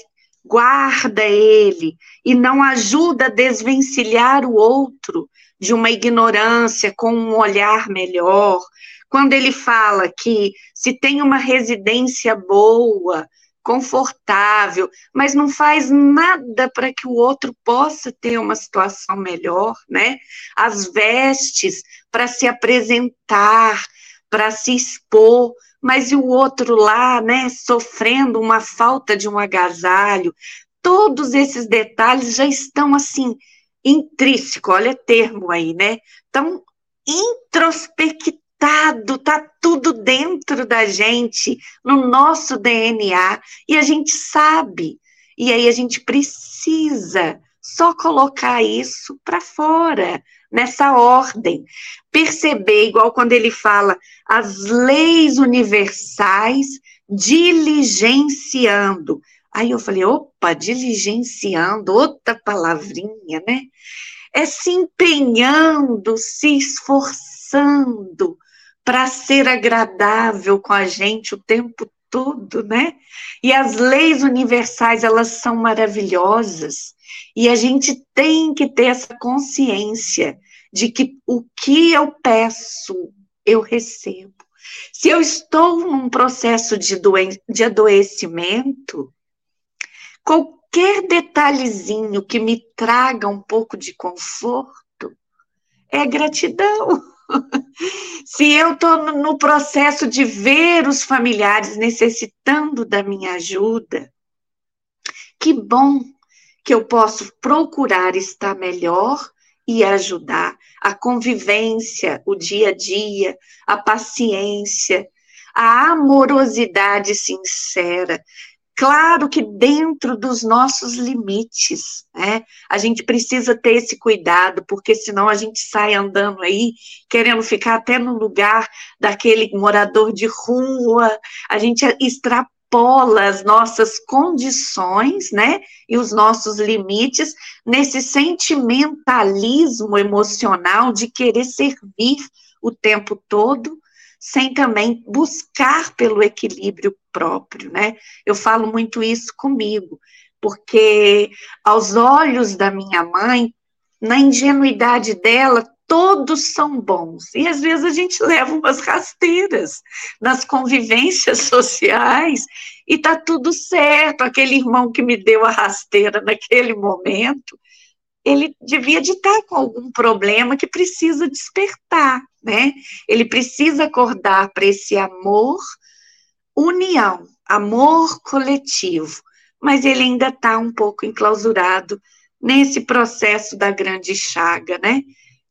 guarda ele e não ajuda a desvencilhar o outro de uma ignorância com um olhar melhor, quando ele fala que se tem uma residência boa, confortável, mas não faz nada para que o outro possa ter uma situação melhor, né? As vestes para se apresentar, para se expor, mas e o outro lá, né, sofrendo uma falta de um agasalho. Todos esses detalhes já estão assim intrínseco, olha termo aí, né? Tão introspectado, tá tudo dentro da gente, no nosso DNA, e a gente sabe. E aí a gente precisa só colocar isso para fora, nessa ordem. Perceber, igual quando ele fala as leis universais diligenciando. Aí eu falei, opa, diligenciando, outra palavrinha, né? É se empenhando, se esforçando para ser agradável com a gente o tempo todo, né? E as leis universais, elas são maravilhosas. E a gente tem que ter essa consciência de que o que eu peço, eu recebo. Se eu estou num processo de, de adoecimento, qualquer detalhezinho que me traga um pouco de conforto é gratidão. Se eu estou no processo de ver os familiares necessitando da minha ajuda, que bom que eu posso procurar estar melhor e ajudar. A convivência, o dia a dia, a paciência, a amorosidade sincera. Claro que dentro dos nossos limites, né? A gente precisa ter esse cuidado, porque senão a gente sai andando aí querendo ficar até no lugar daquele morador de rua, a gente extrapola extrapola as nossas condições, né, e os nossos limites nesse sentimentalismo emocional de querer servir o tempo todo, sem também buscar pelo equilíbrio próprio, né? Eu falo muito isso comigo, porque aos olhos da minha mãe, na ingenuidade dela, todos são bons. E às vezes a gente leva umas rasteiras nas convivências sociais e tá tudo certo. Aquele irmão que me deu a rasteira naquele momento, ele devia de estar com algum problema que precisa despertar, né? Ele precisa acordar para esse amor, união, amor coletivo. Mas ele ainda está um pouco enclausurado nesse processo da grande chaga, né?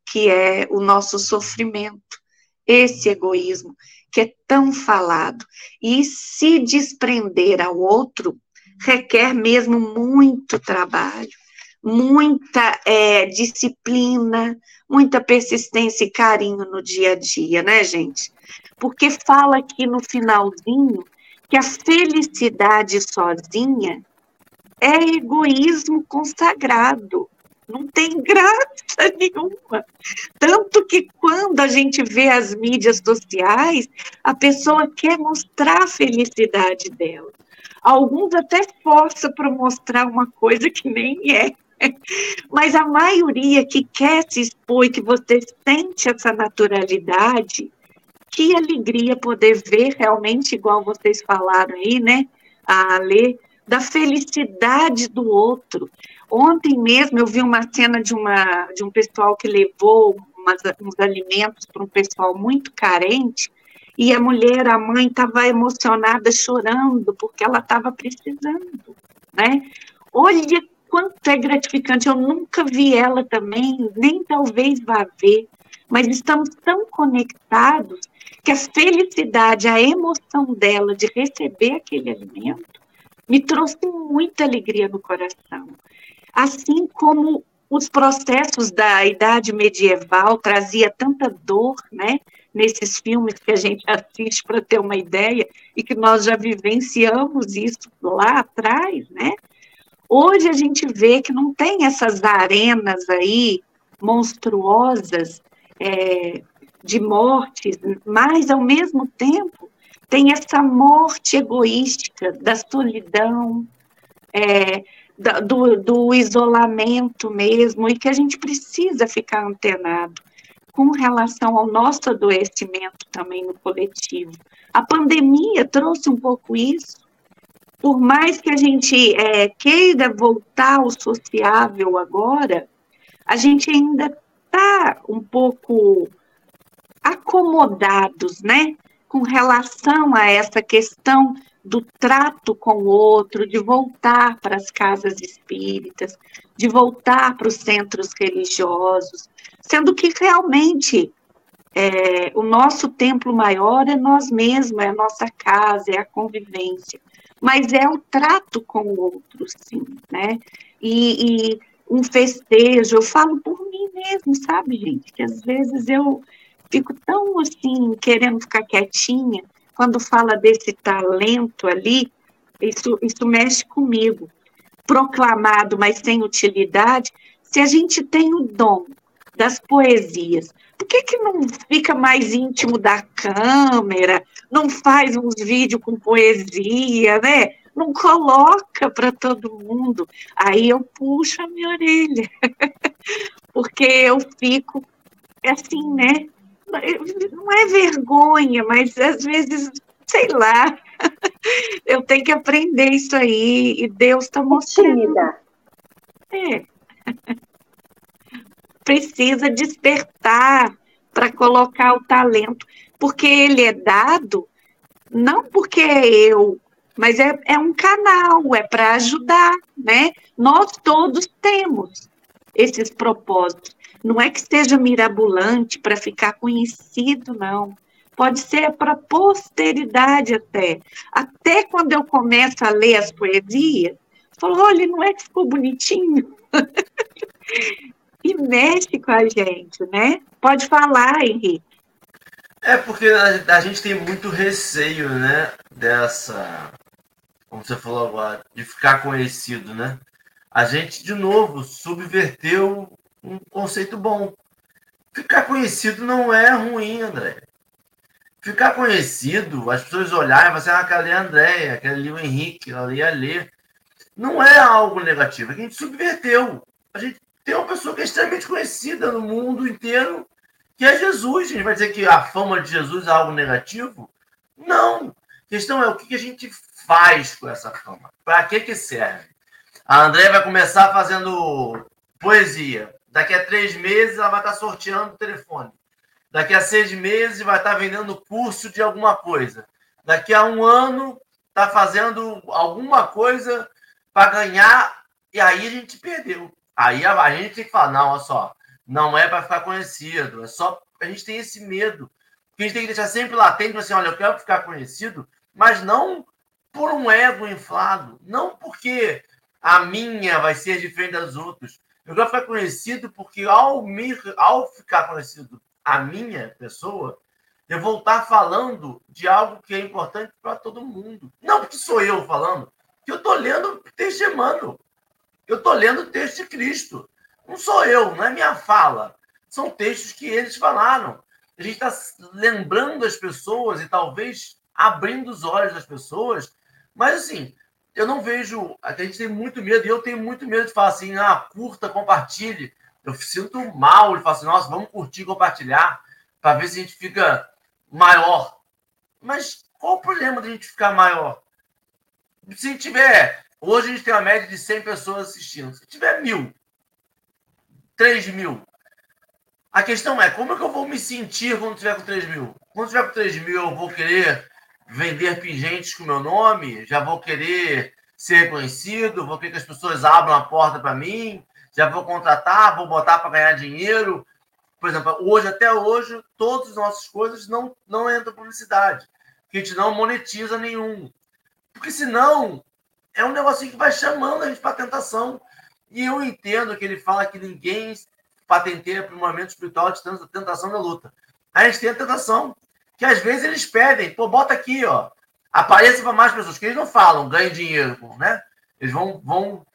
Que é o nosso sofrimento, esse egoísmo que é tão falado. E se desprender ao outro requer mesmo muito trabalho, muita é, disciplina, muita persistência e carinho no dia a dia, né, gente? Porque fala aqui no finalzinho que a felicidade sozinha é egoísmo consagrado. Não tem graça nenhuma. Tanto que quando a gente vê as mídias sociais, a pessoa quer mostrar a felicidade dela. Alguns até força para mostrar uma coisa que nem é. Mas a maioria que quer se expor e que você sente essa naturalidade, que alegria poder ver realmente, igual vocês falaram aí, né? A ler da felicidade do outro. Ontem mesmo eu vi uma cena de, uma, de um pessoal que levou umas, uns alimentos para um pessoal muito carente, e a mulher, a mãe, estava emocionada, chorando, porque ela estava precisando, né? Olha quanto é gratificante, eu nunca vi ela também, nem talvez vá ver, mas estamos tão conectados que a felicidade, a emoção dela de receber aquele alimento, me trouxe muita alegria no coração. Assim como os processos da idade medieval trazia tanta dor, né? Nesses filmes que a gente assiste para ter uma ideia e que nós já vivenciamos isso lá atrás, né? Hoje a gente vê que não tem essas arenas aí monstruosas é, de mortes, mas ao mesmo tempo tem essa morte egoística da solidão, é, do, do isolamento mesmo, e que a gente precisa ficar antenado com relação ao nosso adoecimento também no coletivo. A pandemia trouxe um pouco isso. Por mais que a gente é, queira voltar ao sociável agora, a gente ainda está um pouco acomodados, né? com relação a essa questão do trato com o outro, de voltar para as casas espíritas, de voltar para os centros religiosos, sendo que realmente é, o nosso templo maior é nós mesmos, é a nossa casa, é a convivência, mas é o trato com o outro, sim, né? E, e um festejo, eu falo por mim mesmo, sabe, gente? Que às vezes eu fico tão assim, querendo ficar quietinha, quando fala desse talento ali, isso, isso mexe comigo. Proclamado, mas sem utilidade, se a gente tem o dom das poesias, por que, que não fica mais íntimo da câmera, não faz uns vídeos com poesia, né? Não coloca para todo mundo. Aí eu puxo a minha orelha, porque eu fico assim, né? Não é vergonha, mas às vezes, sei lá, eu tenho que aprender isso aí e Deus está mostrando. É. Precisa despertar para colocar o talento, porque ele é dado não porque é eu, mas é, é um canal, é para ajudar, né? Nós todos temos esses propósitos. Não é que seja mirabolante para ficar conhecido, não. Pode ser para posteridade até. Até quando eu começo a ler as poesias, falo, olha, não é que ficou bonitinho? e mexe com a gente, né? Pode falar, Henrique. É porque a, a, gente tem muito receio, né? Dessa, como você falou agora, de ficar conhecido, né? A gente, de novo, subverteu um conceito bom. Ficar conhecido não é ruim, André. Ficar conhecido, as pessoas olharem e falar assim, ah, aquela ali é a Andréia, aquela ali é o Henrique, aquela ali é a Lê. não é algo negativo, é que a gente subverteu. A gente tem uma pessoa que é extremamente conhecida no mundo inteiro, que é Jesus. A gente vai dizer que a fama de Jesus é algo negativo? Não. A questão é o que a gente faz com essa fama. Para que, que serve? A André vai começar fazendo poesia. Daqui a três meses ela vai estar sorteando o telefone. Daqui a seis meses vai estar vendendo curso de alguma coisa. Daqui a um ano está fazendo alguma coisa para ganhar e aí a gente perdeu. Aí a, a, gente tem que falar, não, olha só, não é para ficar conhecido, é só a gente tem esse medo. Que a gente tem que deixar sempre latente, assim, olha, eu quero ficar conhecido, mas não por um ego inflado, não porque a minha vai ser diferente das outras. Eu quero ficar conhecido porque ao, me, ao ficar conhecido a minha pessoa, eu vou estar falando de algo que é importante para todo mundo. Não porque sou eu falando, que eu estou lendo texto de Emmanuel. Eu estou lendo texto de Cristo. Não sou eu, não é minha fala. São textos que eles falaram. A gente está lembrando as pessoas e talvez abrindo os olhos das pessoas. Mas, assim, eu não vejo. A gente tem muito medo, e eu tenho muito medo de falar assim: ah, curta, compartilhe. Eu sinto mal de falar assim: nossa, vamos curtir compartilhar para ver se a gente fica maior. Mas qual o problema de a gente ficar maior? Se tiver. Hoje a gente tem uma média de 100 pessoas assistindo. Se tiver mil, 3 mil. A questão é, como é que eu vou me sentir quando tiver com 3 mil? Quando tiver com 3 mil, eu vou querer vender pingentes com meu nome? Já vou querer ser reconhecido? Vou querer que as pessoas abram a porta para mim? Já vou contratar? Vou botar para ganhar dinheiro? Por exemplo, hoje, até hoje, todas as nossas coisas não, não entram publicidade. Que a gente não monetiza nenhum. Porque senão é um negocinho que vai chamando a gente para tentação. E eu entendo que ele fala que ninguém patenteia aprimoramento espiritual de tentação da luta. A gente tem a tentação, que às vezes eles pedem, pô, bota aqui, ó, apareça para mais pessoas, que eles não falam, ganhe dinheiro, né? Eles vão, vão,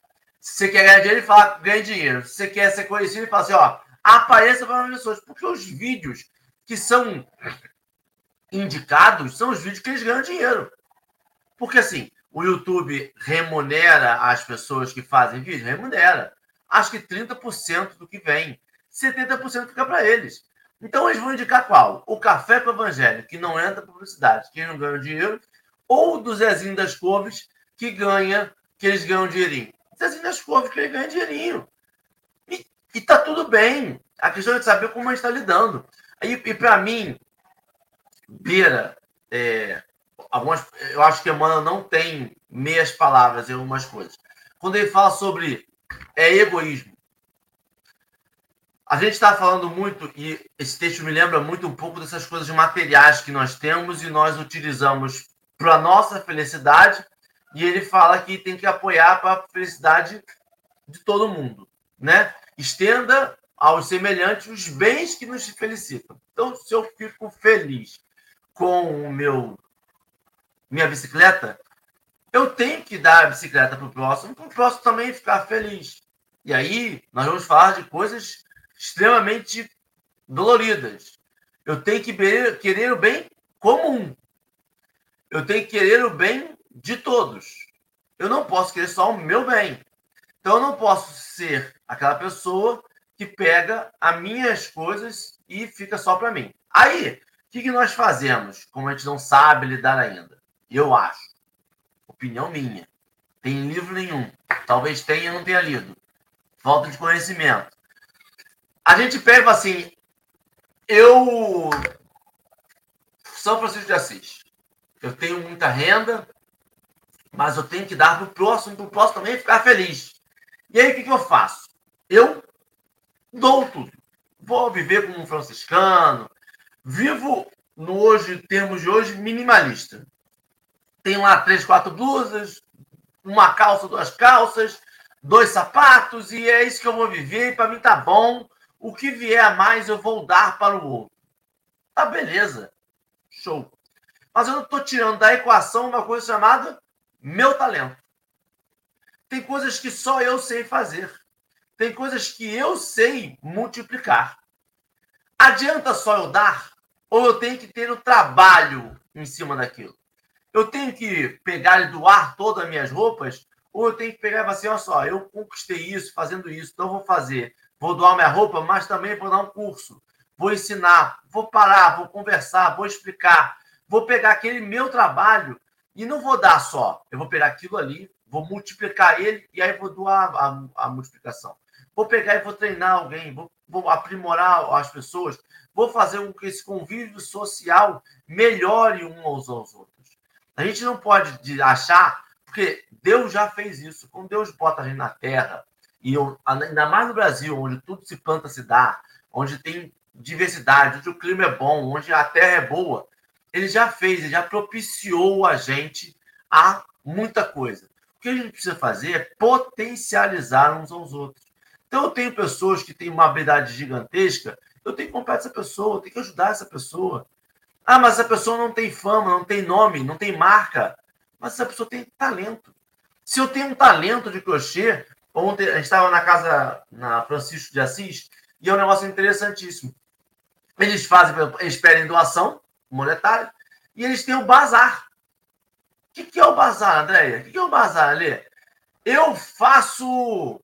se você quer ganhar dinheiro, ele fala, ganhe dinheiro. Se você quer ser conhecido, ele fala assim, ó, apareça para mais pessoas. Porque os vídeos que são indicados são os vídeos que eles ganham dinheiro. Porque assim, o YouTube remunera as pessoas que fazem vídeo? Remunera. Acho que 30% do que vem. 70% fica para eles. Então eles vão indicar qual? O café com o evangelho, que não entra publicidade, que não ganha dinheiro, ou do Zezinho das Couves, que ganha, que eles ganham dinheirinho. Zezinho das Couves, que ele ganha dinheirinho. E, e tá tudo bem. A questão é saber como a gente está lidando. E, e para mim, beira é, algumas, eu acho que Emmanuel não tem meias palavras em algumas coisas. Quando ele fala sobre é egoísmo, a gente está falando muito, e esse texto me lembra muito um pouco dessas coisas materiais que nós temos e nós utilizamos para nossa felicidade, e ele fala que tem que apoiar para a felicidade de todo mundo, né? Estenda aos semelhantes os bens que nos felicitam. Então, se eu fico feliz com o meu minha bicicleta, eu tenho que dar a bicicleta para o próximo, para o próximo também ficar feliz. E aí, nós vamos falar de coisas extremamente doloridas. Eu tenho que querer, o bem comum. Eu tenho que querer o bem de todos. Eu não posso querer só o meu bem. Então, eu não posso ser aquela pessoa que pega as minhas coisas e fica só para mim. Aí, o que, que nós fazemos, como a gente não sabe lidar ainda? Eu acho. Opinião minha. Tem livro nenhum. Talvez tenha não tenha lido. Falta de conhecimento. A gente pega assim. Eu. São Francisco de Assis. Eu tenho muita renda, mas eu tenho que dar para o próximo, para o próximo também ficar feliz. E aí o que, que eu faço? Eu dou tudo. Vou viver como um franciscano. Vivo no hoje, termos de hoje, minimalista tem lá três, quatro blusas, uma calça, duas calças, dois sapatos, e é isso que eu vou viver, e para mim tá bom. O que vier a mais eu vou dar para o outro. Tá beleza. Show. Mas eu não estou tirando da equação uma coisa chamada meu talento. Tem coisas que só eu sei fazer. Tem coisas que eu sei multiplicar. Adianta só eu dar? Ou eu tenho que ter o trabalho em cima daquilo? Eu tenho que pegar e doar todas as minhas roupas? Ou eu tenho que pegar e falar assim, olha só, eu conquistei isso fazendo isso, então vou fazer. Vou doar minha roupa, mas também vou dar um curso. Vou ensinar, vou parar, vou conversar, vou explicar. Vou pegar aquele meu trabalho e não vou dar só. Eu vou pegar aquilo ali, vou multiplicar ele e aí vou doar a, a multiplicação. Vou pegar e vou treinar alguém, vou, vou aprimorar as pessoas, vou fazer com que esse convívio social melhore um aos, aos outros. A gente não pode achar, porque Deus já fez isso. Quando Deus bota a gente na terra, e eu, ainda mais no Brasil, onde tudo se planta, se dá, onde tem diversidade, onde o clima é bom, onde a terra é boa, ele já fez, ele já propiciou a gente a muita coisa. O que a gente precisa fazer é potencializar uns aos outros. Então, eu tenho pessoas que têm uma habilidade gigantesca, eu tenho que comprar essa pessoa, eu tenho que ajudar essa pessoa. Ah, mas essa pessoa não tem fama, não tem nome, não tem marca. Mas essa pessoa tem talento. Se eu tenho um talento de crochê, ontem a gente estava na casa na Francisco de Assis e é um negócio interessantíssimo. Eles fazem, eles pedem doação monetária e eles têm o bazar. O que, que é o bazar, Andréia? O que, que é o bazar, ali? Eu faço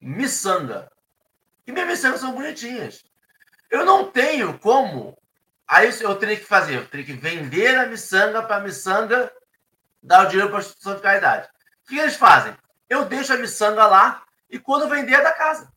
miçanga. E minhas miçangas são bonitinhas. Eu não tenho como. Aí eu teria que fazer, eu teria que vender a miçanga para a miçanga dar o dinheiro para a instituição de caridade. O que eles fazem? Eu deixo a miçanga lá e quando vender é da casa.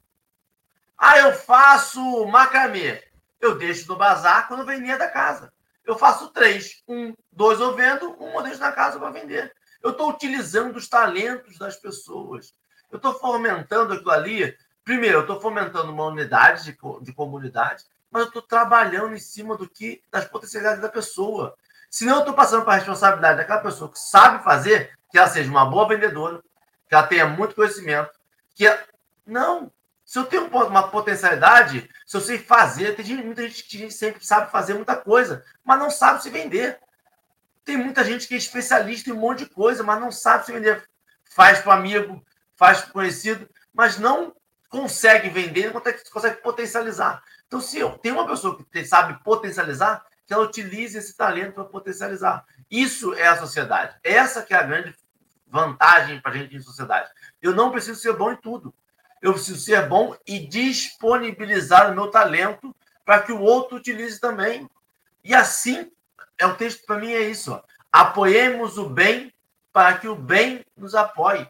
Ah, eu faço macramê. Eu deixo no bazar quando vender é da casa. Eu faço três. Um, dois eu vendo, um eu deixo na casa para vender. Eu estou utilizando os talentos das pessoas. Eu estou fomentando aquilo ali. Primeiro, eu estou fomentando uma unidade de, de comunidade, mas eu estou trabalhando em cima do que das potencialidades da pessoa. Senão, eu estou passando para a responsabilidade daquela pessoa que sabe fazer, que ela seja uma boa vendedora, que ela tenha muito conhecimento, que ela... não. Se eu tenho uma potencialidade, se eu sei fazer, tem muita gente que sempre sabe fazer muita coisa, mas não sabe se vender. Tem muita gente que é especialista em um monte de coisa, mas não sabe se vender. Faz para amigo, faz para conhecido, mas não consegue vender, não consegue potencializar. Então, se eu tenho uma pessoa que sabe potencializar, que ela utilize esse talento para potencializar. Isso é a sociedade. Essa que é a grande vantagem para a gente em sociedade. Eu não preciso ser bom em tudo. Eu preciso ser bom e disponibilizar o meu talento para que o outro utilize também. E assim, é o texto para mim é isso. Ó. Apoiemos o bem para que o bem nos apoie.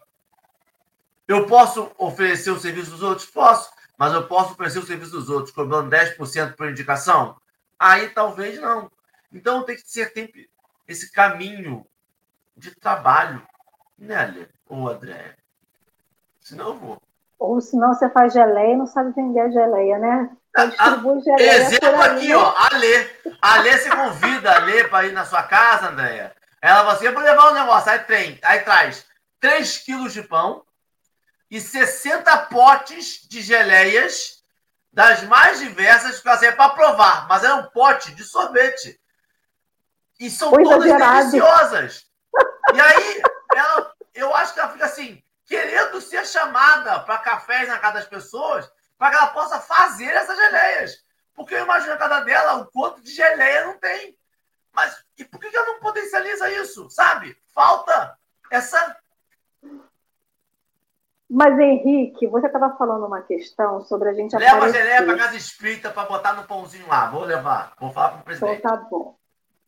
Eu posso oferecer o serviço dos outros? Posso. Mas eu posso oferecer o serviço dos outros cobrando 10% por indicação? Aí talvez não. Então tem que ser esse caminho de trabalho, né, ou André? Senão eu vou. Ou senão você faz geleia e não sabe vender a geleia, né? Você distribui geleia. Exemplo aqui, ó, a Lê. A Lê se convida a Lê para ir na sua casa, Andréia. Ela vai assim, eu vou levar um negócio, aí, tem, aí traz 3 quilos de pão, e 60 potes de geleias das mais diversas, assim, é para provar, mas é um pote de sorvete. E são Coisa todas gerada. deliciosas. E aí, ela, eu acho que ela fica assim, querendo ser chamada para cafés na casa das pessoas, para que ela possa fazer essas geleias. Porque eu imagino a casa dela o quanto de geleia não tem. Mas e por que ela não potencializa isso? Sabe? Falta essa mas, Henrique, você estava falando uma questão sobre a gente Leva aparecer... a geleia para casa espírita para botar no pãozinho lá. Vou levar. Vou falar para o presidente. Então, tá bom.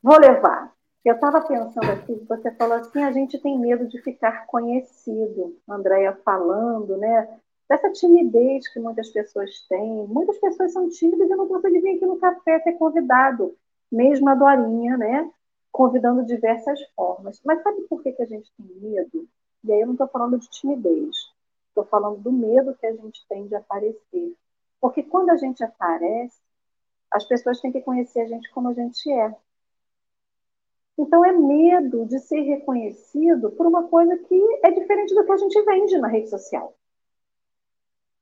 Vou levar. Eu estava pensando aqui, você falou assim, a gente tem medo de ficar conhecido. Andréia falando, né? Dessa timidez que muitas pessoas têm. Muitas pessoas são tímidas e não conseguem vir aqui no café ser convidado. Mesmo a Dorinha, né? Convidando diversas formas. Mas sabe por que, que a gente tem medo? E aí eu não estou falando de timidez Estou falando do medo que a gente tem de aparecer. Porque quando a gente aparece, as pessoas têm que conhecer a gente como a gente é. Então é medo de ser reconhecido por uma coisa que é diferente do que a gente vende na rede social.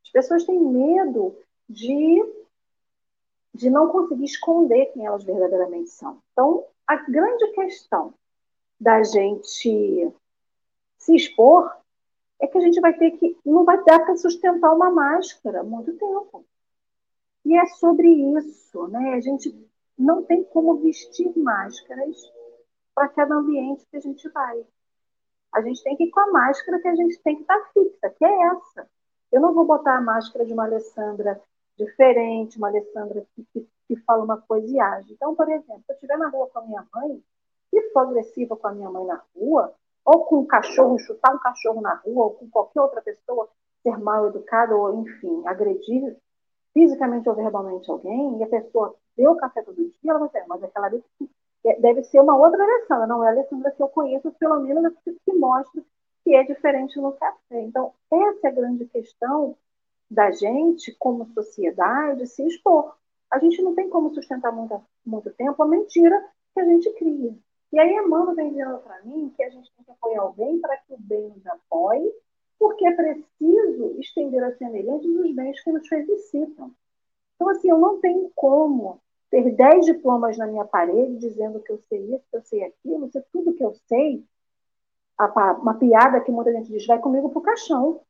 As pessoas têm medo de, de não conseguir esconder quem elas verdadeiramente são. Então, a grande questão da gente se expor é que a gente vai ter que. Não vai dar para sustentar uma máscara muito tempo. E é sobre isso, né? A gente não tem como vestir máscaras para cada ambiente que a gente vai. A gente tem que ir com a máscara que a gente tem que estar tá fixa, que é essa. Eu não vou botar a máscara de uma Alessandra diferente, uma Alessandra que, que, que fala uma coisa e age. Então, por exemplo, se eu estiver na rua com a minha mãe e for agressiva com a minha mãe na rua, ou com um cachorro, chutar um cachorro na rua, ou com qualquer outra pessoa, ser mal educado, ou enfim, agredir fisicamente ou verbalmente alguém, e a pessoa deu café todo dia, ela vai ter, mas aquela vez deve ser uma outra Alessandra, não é a Alessandra que eu conheço, pelo menos que mostra que é diferente no café. Então, essa é a grande questão da gente, como sociedade, se expor. A gente não tem como sustentar muito, muito tempo a mentira que a gente cria. E aí Emmanuel vem dizendo para mim que a gente tem que apoiar alguém para que o bem nos apoie, porque é preciso estender a semelhança dos bens que nos felicitam. Então, assim, eu não tenho como ter dez diplomas na minha parede dizendo que eu sei isso, que eu sei aquilo, isso tudo que eu sei. Uma piada que muita gente diz, vai comigo para o caixão,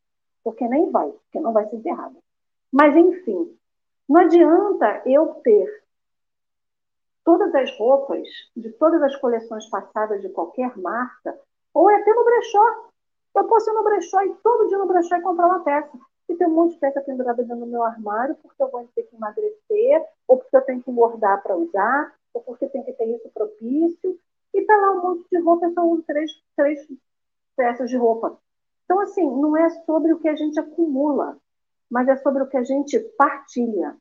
porque nem vai, porque não vai ser enterrada. Mas, enfim, não adianta eu ter todas as roupas de todas as coleções passadas de qualquer marca, ou até no brechó. Eu posso ir no brechó e todo dia no brechó e comprar uma peça. E tem um monte de peça pendurada dentro do meu armário porque eu vou ter que emagrecer, ou porque eu tenho que engordar para usar, ou porque tem que ter isso propício. E tá lá um monte de roupa, eu só uso três, três peças de roupa. Então, assim, não é sobre o que a gente acumula, mas é sobre o que a gente partilha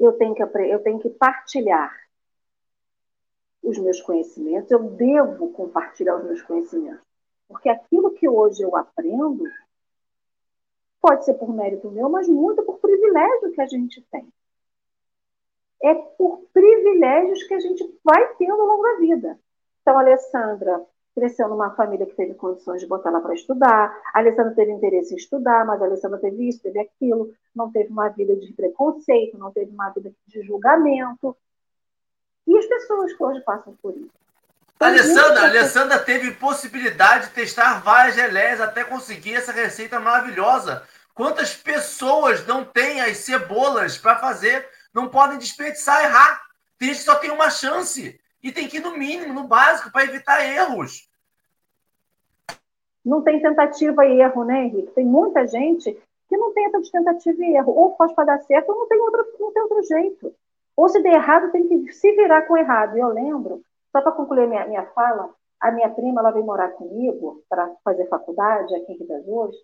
eu tenho que, eu tenho que partilhar os meus conhecimentos, eu devo compartilhar os meus conhecimentos. Porque aquilo que hoje eu aprendo pode ser por mérito meu, mas muito por privilégio que a gente tem. É por privilégios que a gente vai tendo ao longo da vida. Então, Alessandra cresceu numa família que teve condições de botar ela para estudar. A Alessandra teve interesse em estudar, mas a Alessandra teve isso, teve aquilo. Não teve uma vida de preconceito, não teve uma vida de julgamento. E as pessoas que hoje passam por isso? A Alessandra, a Alessandra teve possibilidade de testar várias geleias até conseguir essa receita maravilhosa. Quantas pessoas não têm as cebolas para fazer, não podem desperdiçar, errar? Tem gente que só tem uma chance. E tem que ir no mínimo, no básico, para evitar erros. Não tem tentativa e erro, né, Henrique? Tem muita gente que não tenta de tentativa e erro. Ou faz para dar certo, ou não tem, outro, não tem outro jeito. Ou se der errado, tem que se virar com errado. E eu lembro, só para concluir minha, minha fala, a minha prima ela veio morar comigo para fazer faculdade aqui em Rio Ostras.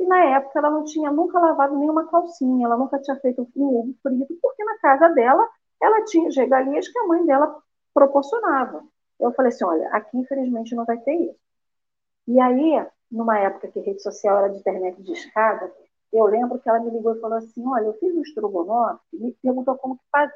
E na época ela não tinha nunca lavado nenhuma calcinha, ela nunca tinha feito um ovo frito, porque na casa dela ela tinha as regalias que a mãe dela proporcionava. Eu falei assim, olha, aqui infelizmente não vai ter isso. E aí, numa época que a rede social era de internet de escada, eu lembro que ela me ligou e falou assim, olha, eu fiz um estrogonofe, me perguntou como que fazia.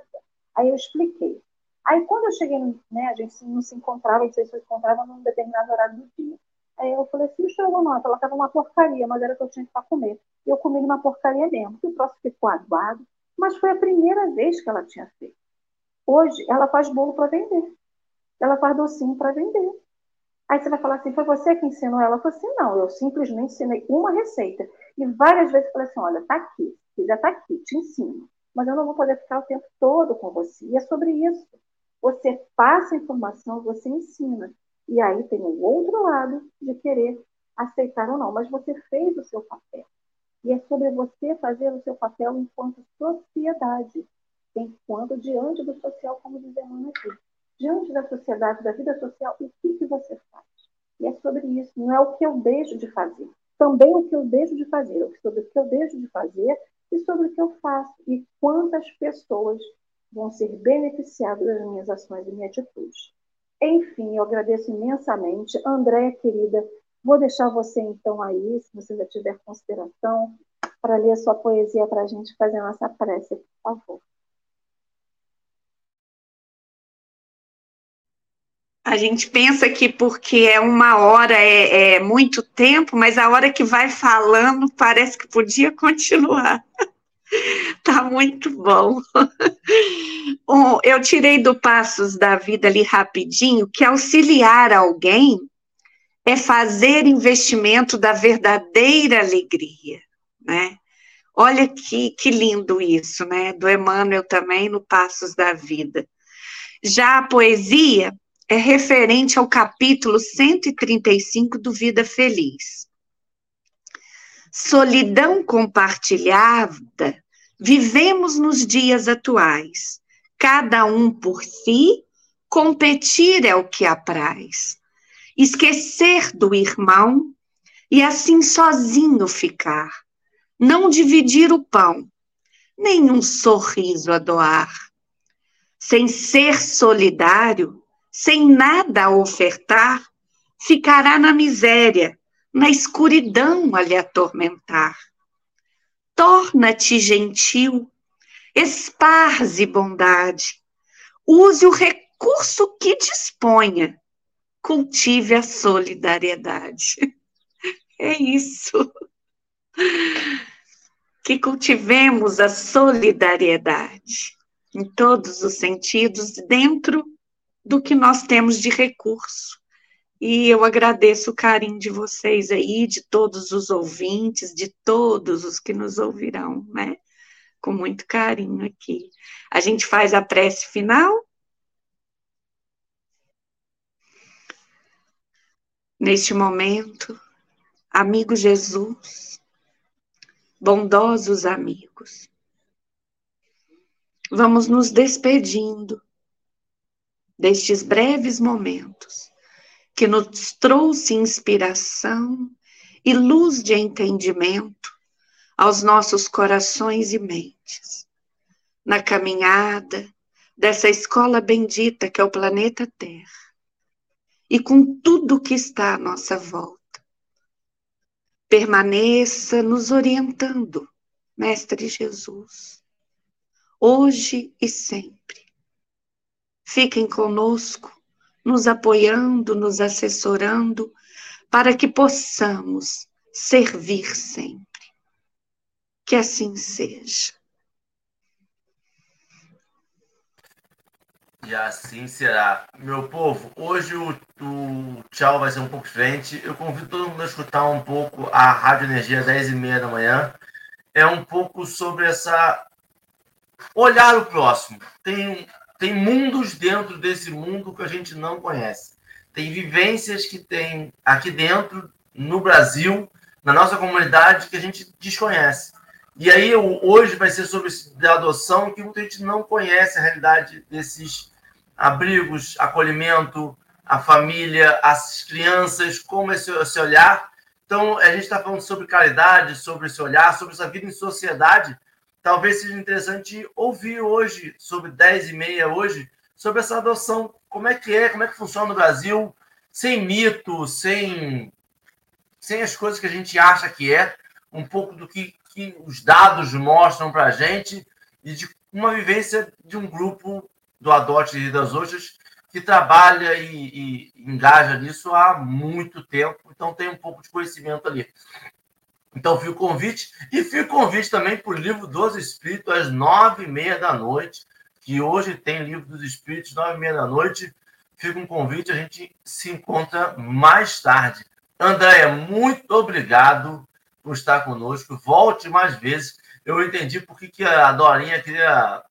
Aí eu expliquei. Aí quando eu cheguei, né, a gente não se encontrava, a gente se encontrava num determinado horário do dia. Aí eu falei assim, o estrogonofe, ela estava uma porcaria, mas era o que eu tinha para comer. E eu comi uma porcaria mesmo, que o próximo ficou aguado, mas foi a primeira vez que ela tinha feito. Hoje, ela faz bolo para vender. Ela faz docinho para vender. Aí você vai falar assim, foi você que ensinou ela? Eu falei assim, não, eu simplesmente ensinei uma receita. E várias vezes eu falei assim, olha, tá aqui, quiser tá aqui, te ensino. Mas eu não vou poder ficar o tempo todo com você. E é sobre isso. Você passa a informação, você ensina. E aí tem o outro lado de querer aceitar ou não. Mas você fez o seu papel. E é sobre você fazer o seu papel enquanto sociedade enquanto diante do social, como diz Emmanuel aqui. Diante da sociedade, da vida social, o que, que você faz? E é sobre isso, não é o que eu deixo de fazer. Também o que eu deixo de fazer, é sobre o que eu deixo de fazer e sobre o que eu faço. E quantas pessoas vão ser beneficiadas das minhas ações e minhas atitudes. Enfim, eu agradeço imensamente. Andréia, querida, vou deixar você então aí, se você já tiver consideração, para ler sua poesia para a gente fazer a nossa prece, por favor. A gente pensa que porque é uma hora é, é, muito tempo, mas a hora que vai falando parece que podia continuar. tá muito bom. eu tirei do Passos da Vida ali rapidinho que auxiliar alguém é fazer investimento da verdadeira alegria, né? Olha que, que lindo isso, né? Do Emmanuel também no Passos da Vida. Já a poesia é referente ao capítulo 135 do Vida Feliz. Solidão compartilhada vivemos nos dias atuais. Cada um por si, competir é o que apraz. Esquecer do irmão e assim sozinho ficar. Não dividir o pão, nem um sorriso a doar. Sem ser solidário, sem nada a ofertar, ficará na miséria, na escuridão a lhe atormentar. Torna-te gentil, esparze bondade, use o recurso que disponha, cultive a solidariedade. É isso. Que cultivemos a solidariedade em todos os sentidos, dentro do que nós temos de recurso. E eu agradeço o carinho de vocês aí, de todos os ouvintes, de todos os que nos ouvirão, né? Com muito carinho aqui. A gente faz a prece final. Neste momento, amigo Jesus, bondosos amigos, vamos nos despedindo destes breves momentos que nos trouxe inspiração e luz de entendimento aos nossos corações e mentes. Na caminhada dessa escola bendita que é o planeta Terra, e com tudo que está à nossa volta. Permaneça nos orientando, Mestre Jesus, hoje e sempre Fiquem conosco, nos apoiando, nos assessorando, para que possamos servir sempre. Que assim seja. E assim será. Meu povo, hoje o, o, tchau vai ser um pouco diferente. Eu convido todo mundo a escutar um pouco a Rádio Energia 10 e meia da manhã. É um pouco sobre essa olhar o próximo. Tem tem mundos dentro desse mundo que a gente não conhece. Tem vivências que tem aqui dentro, no Brasil, na nossa comunidade, que a gente desconhece. E aí, hoje vai ser sobre a adoção, que muita gente não conhece a realidade desses abrigos, acolhimento, a família, as crianças, como esse, esse olhar. Então, a gente está falando sobre caridade, sobre esse olhar, sobre essa vida em sociedade, talvez seja interessante ouvir hoje, sobre 10 e meia hoje, sobre essa adoção. Como é que é, como é que funciona no Brasil, sem mito, sem, sem as coisas que a gente acha que é, um pouco do que, que os dados mostram para a gente e de uma vivência de um grupo do Adote e das Outras que trabalha e, e engaja nisso há muito tempo, então tem um pouco de conhecimento ali. Então, fica o convite. E fica o convite também para o Livro dos Espíritos, às nove e meia da noite, que hoje tem Livro dos Espíritos, nove e meia da noite. Fica um convite, a gente se encontra mais tarde. Andréia, muito obrigado por estar conosco. Volte mais vezes. Eu entendi por que a Dorinha queria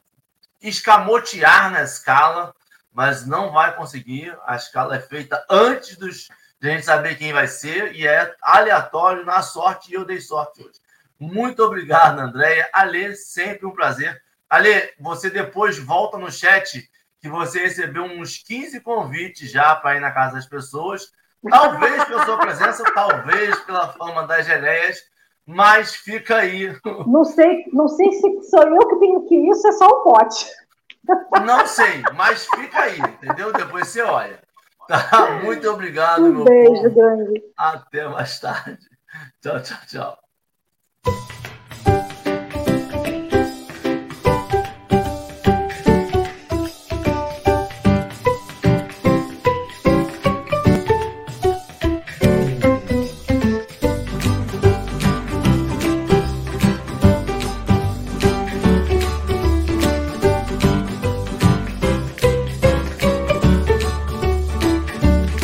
escamotear na escala, mas não vai conseguir. A escala é feita antes dos a gente saber quem vai ser, e é aleatório, na sorte, e eu dei sorte hoje. Muito obrigado, Andréia. Ale, sempre um prazer. Ale, você depois volta no chat que você recebeu uns 15 convites já para ir na casa das pessoas. Talvez pela sua presença, talvez pela fama das geleias, mas fica aí. Não sei, não sei se sou eu que tenho que ir, isso é só o pote. Não sei, mas fica aí, entendeu? Depois você olha. Tá, muito obrigado, um meu beijo, povo. grande. Até mais tarde. Tchau, tchau, tchau.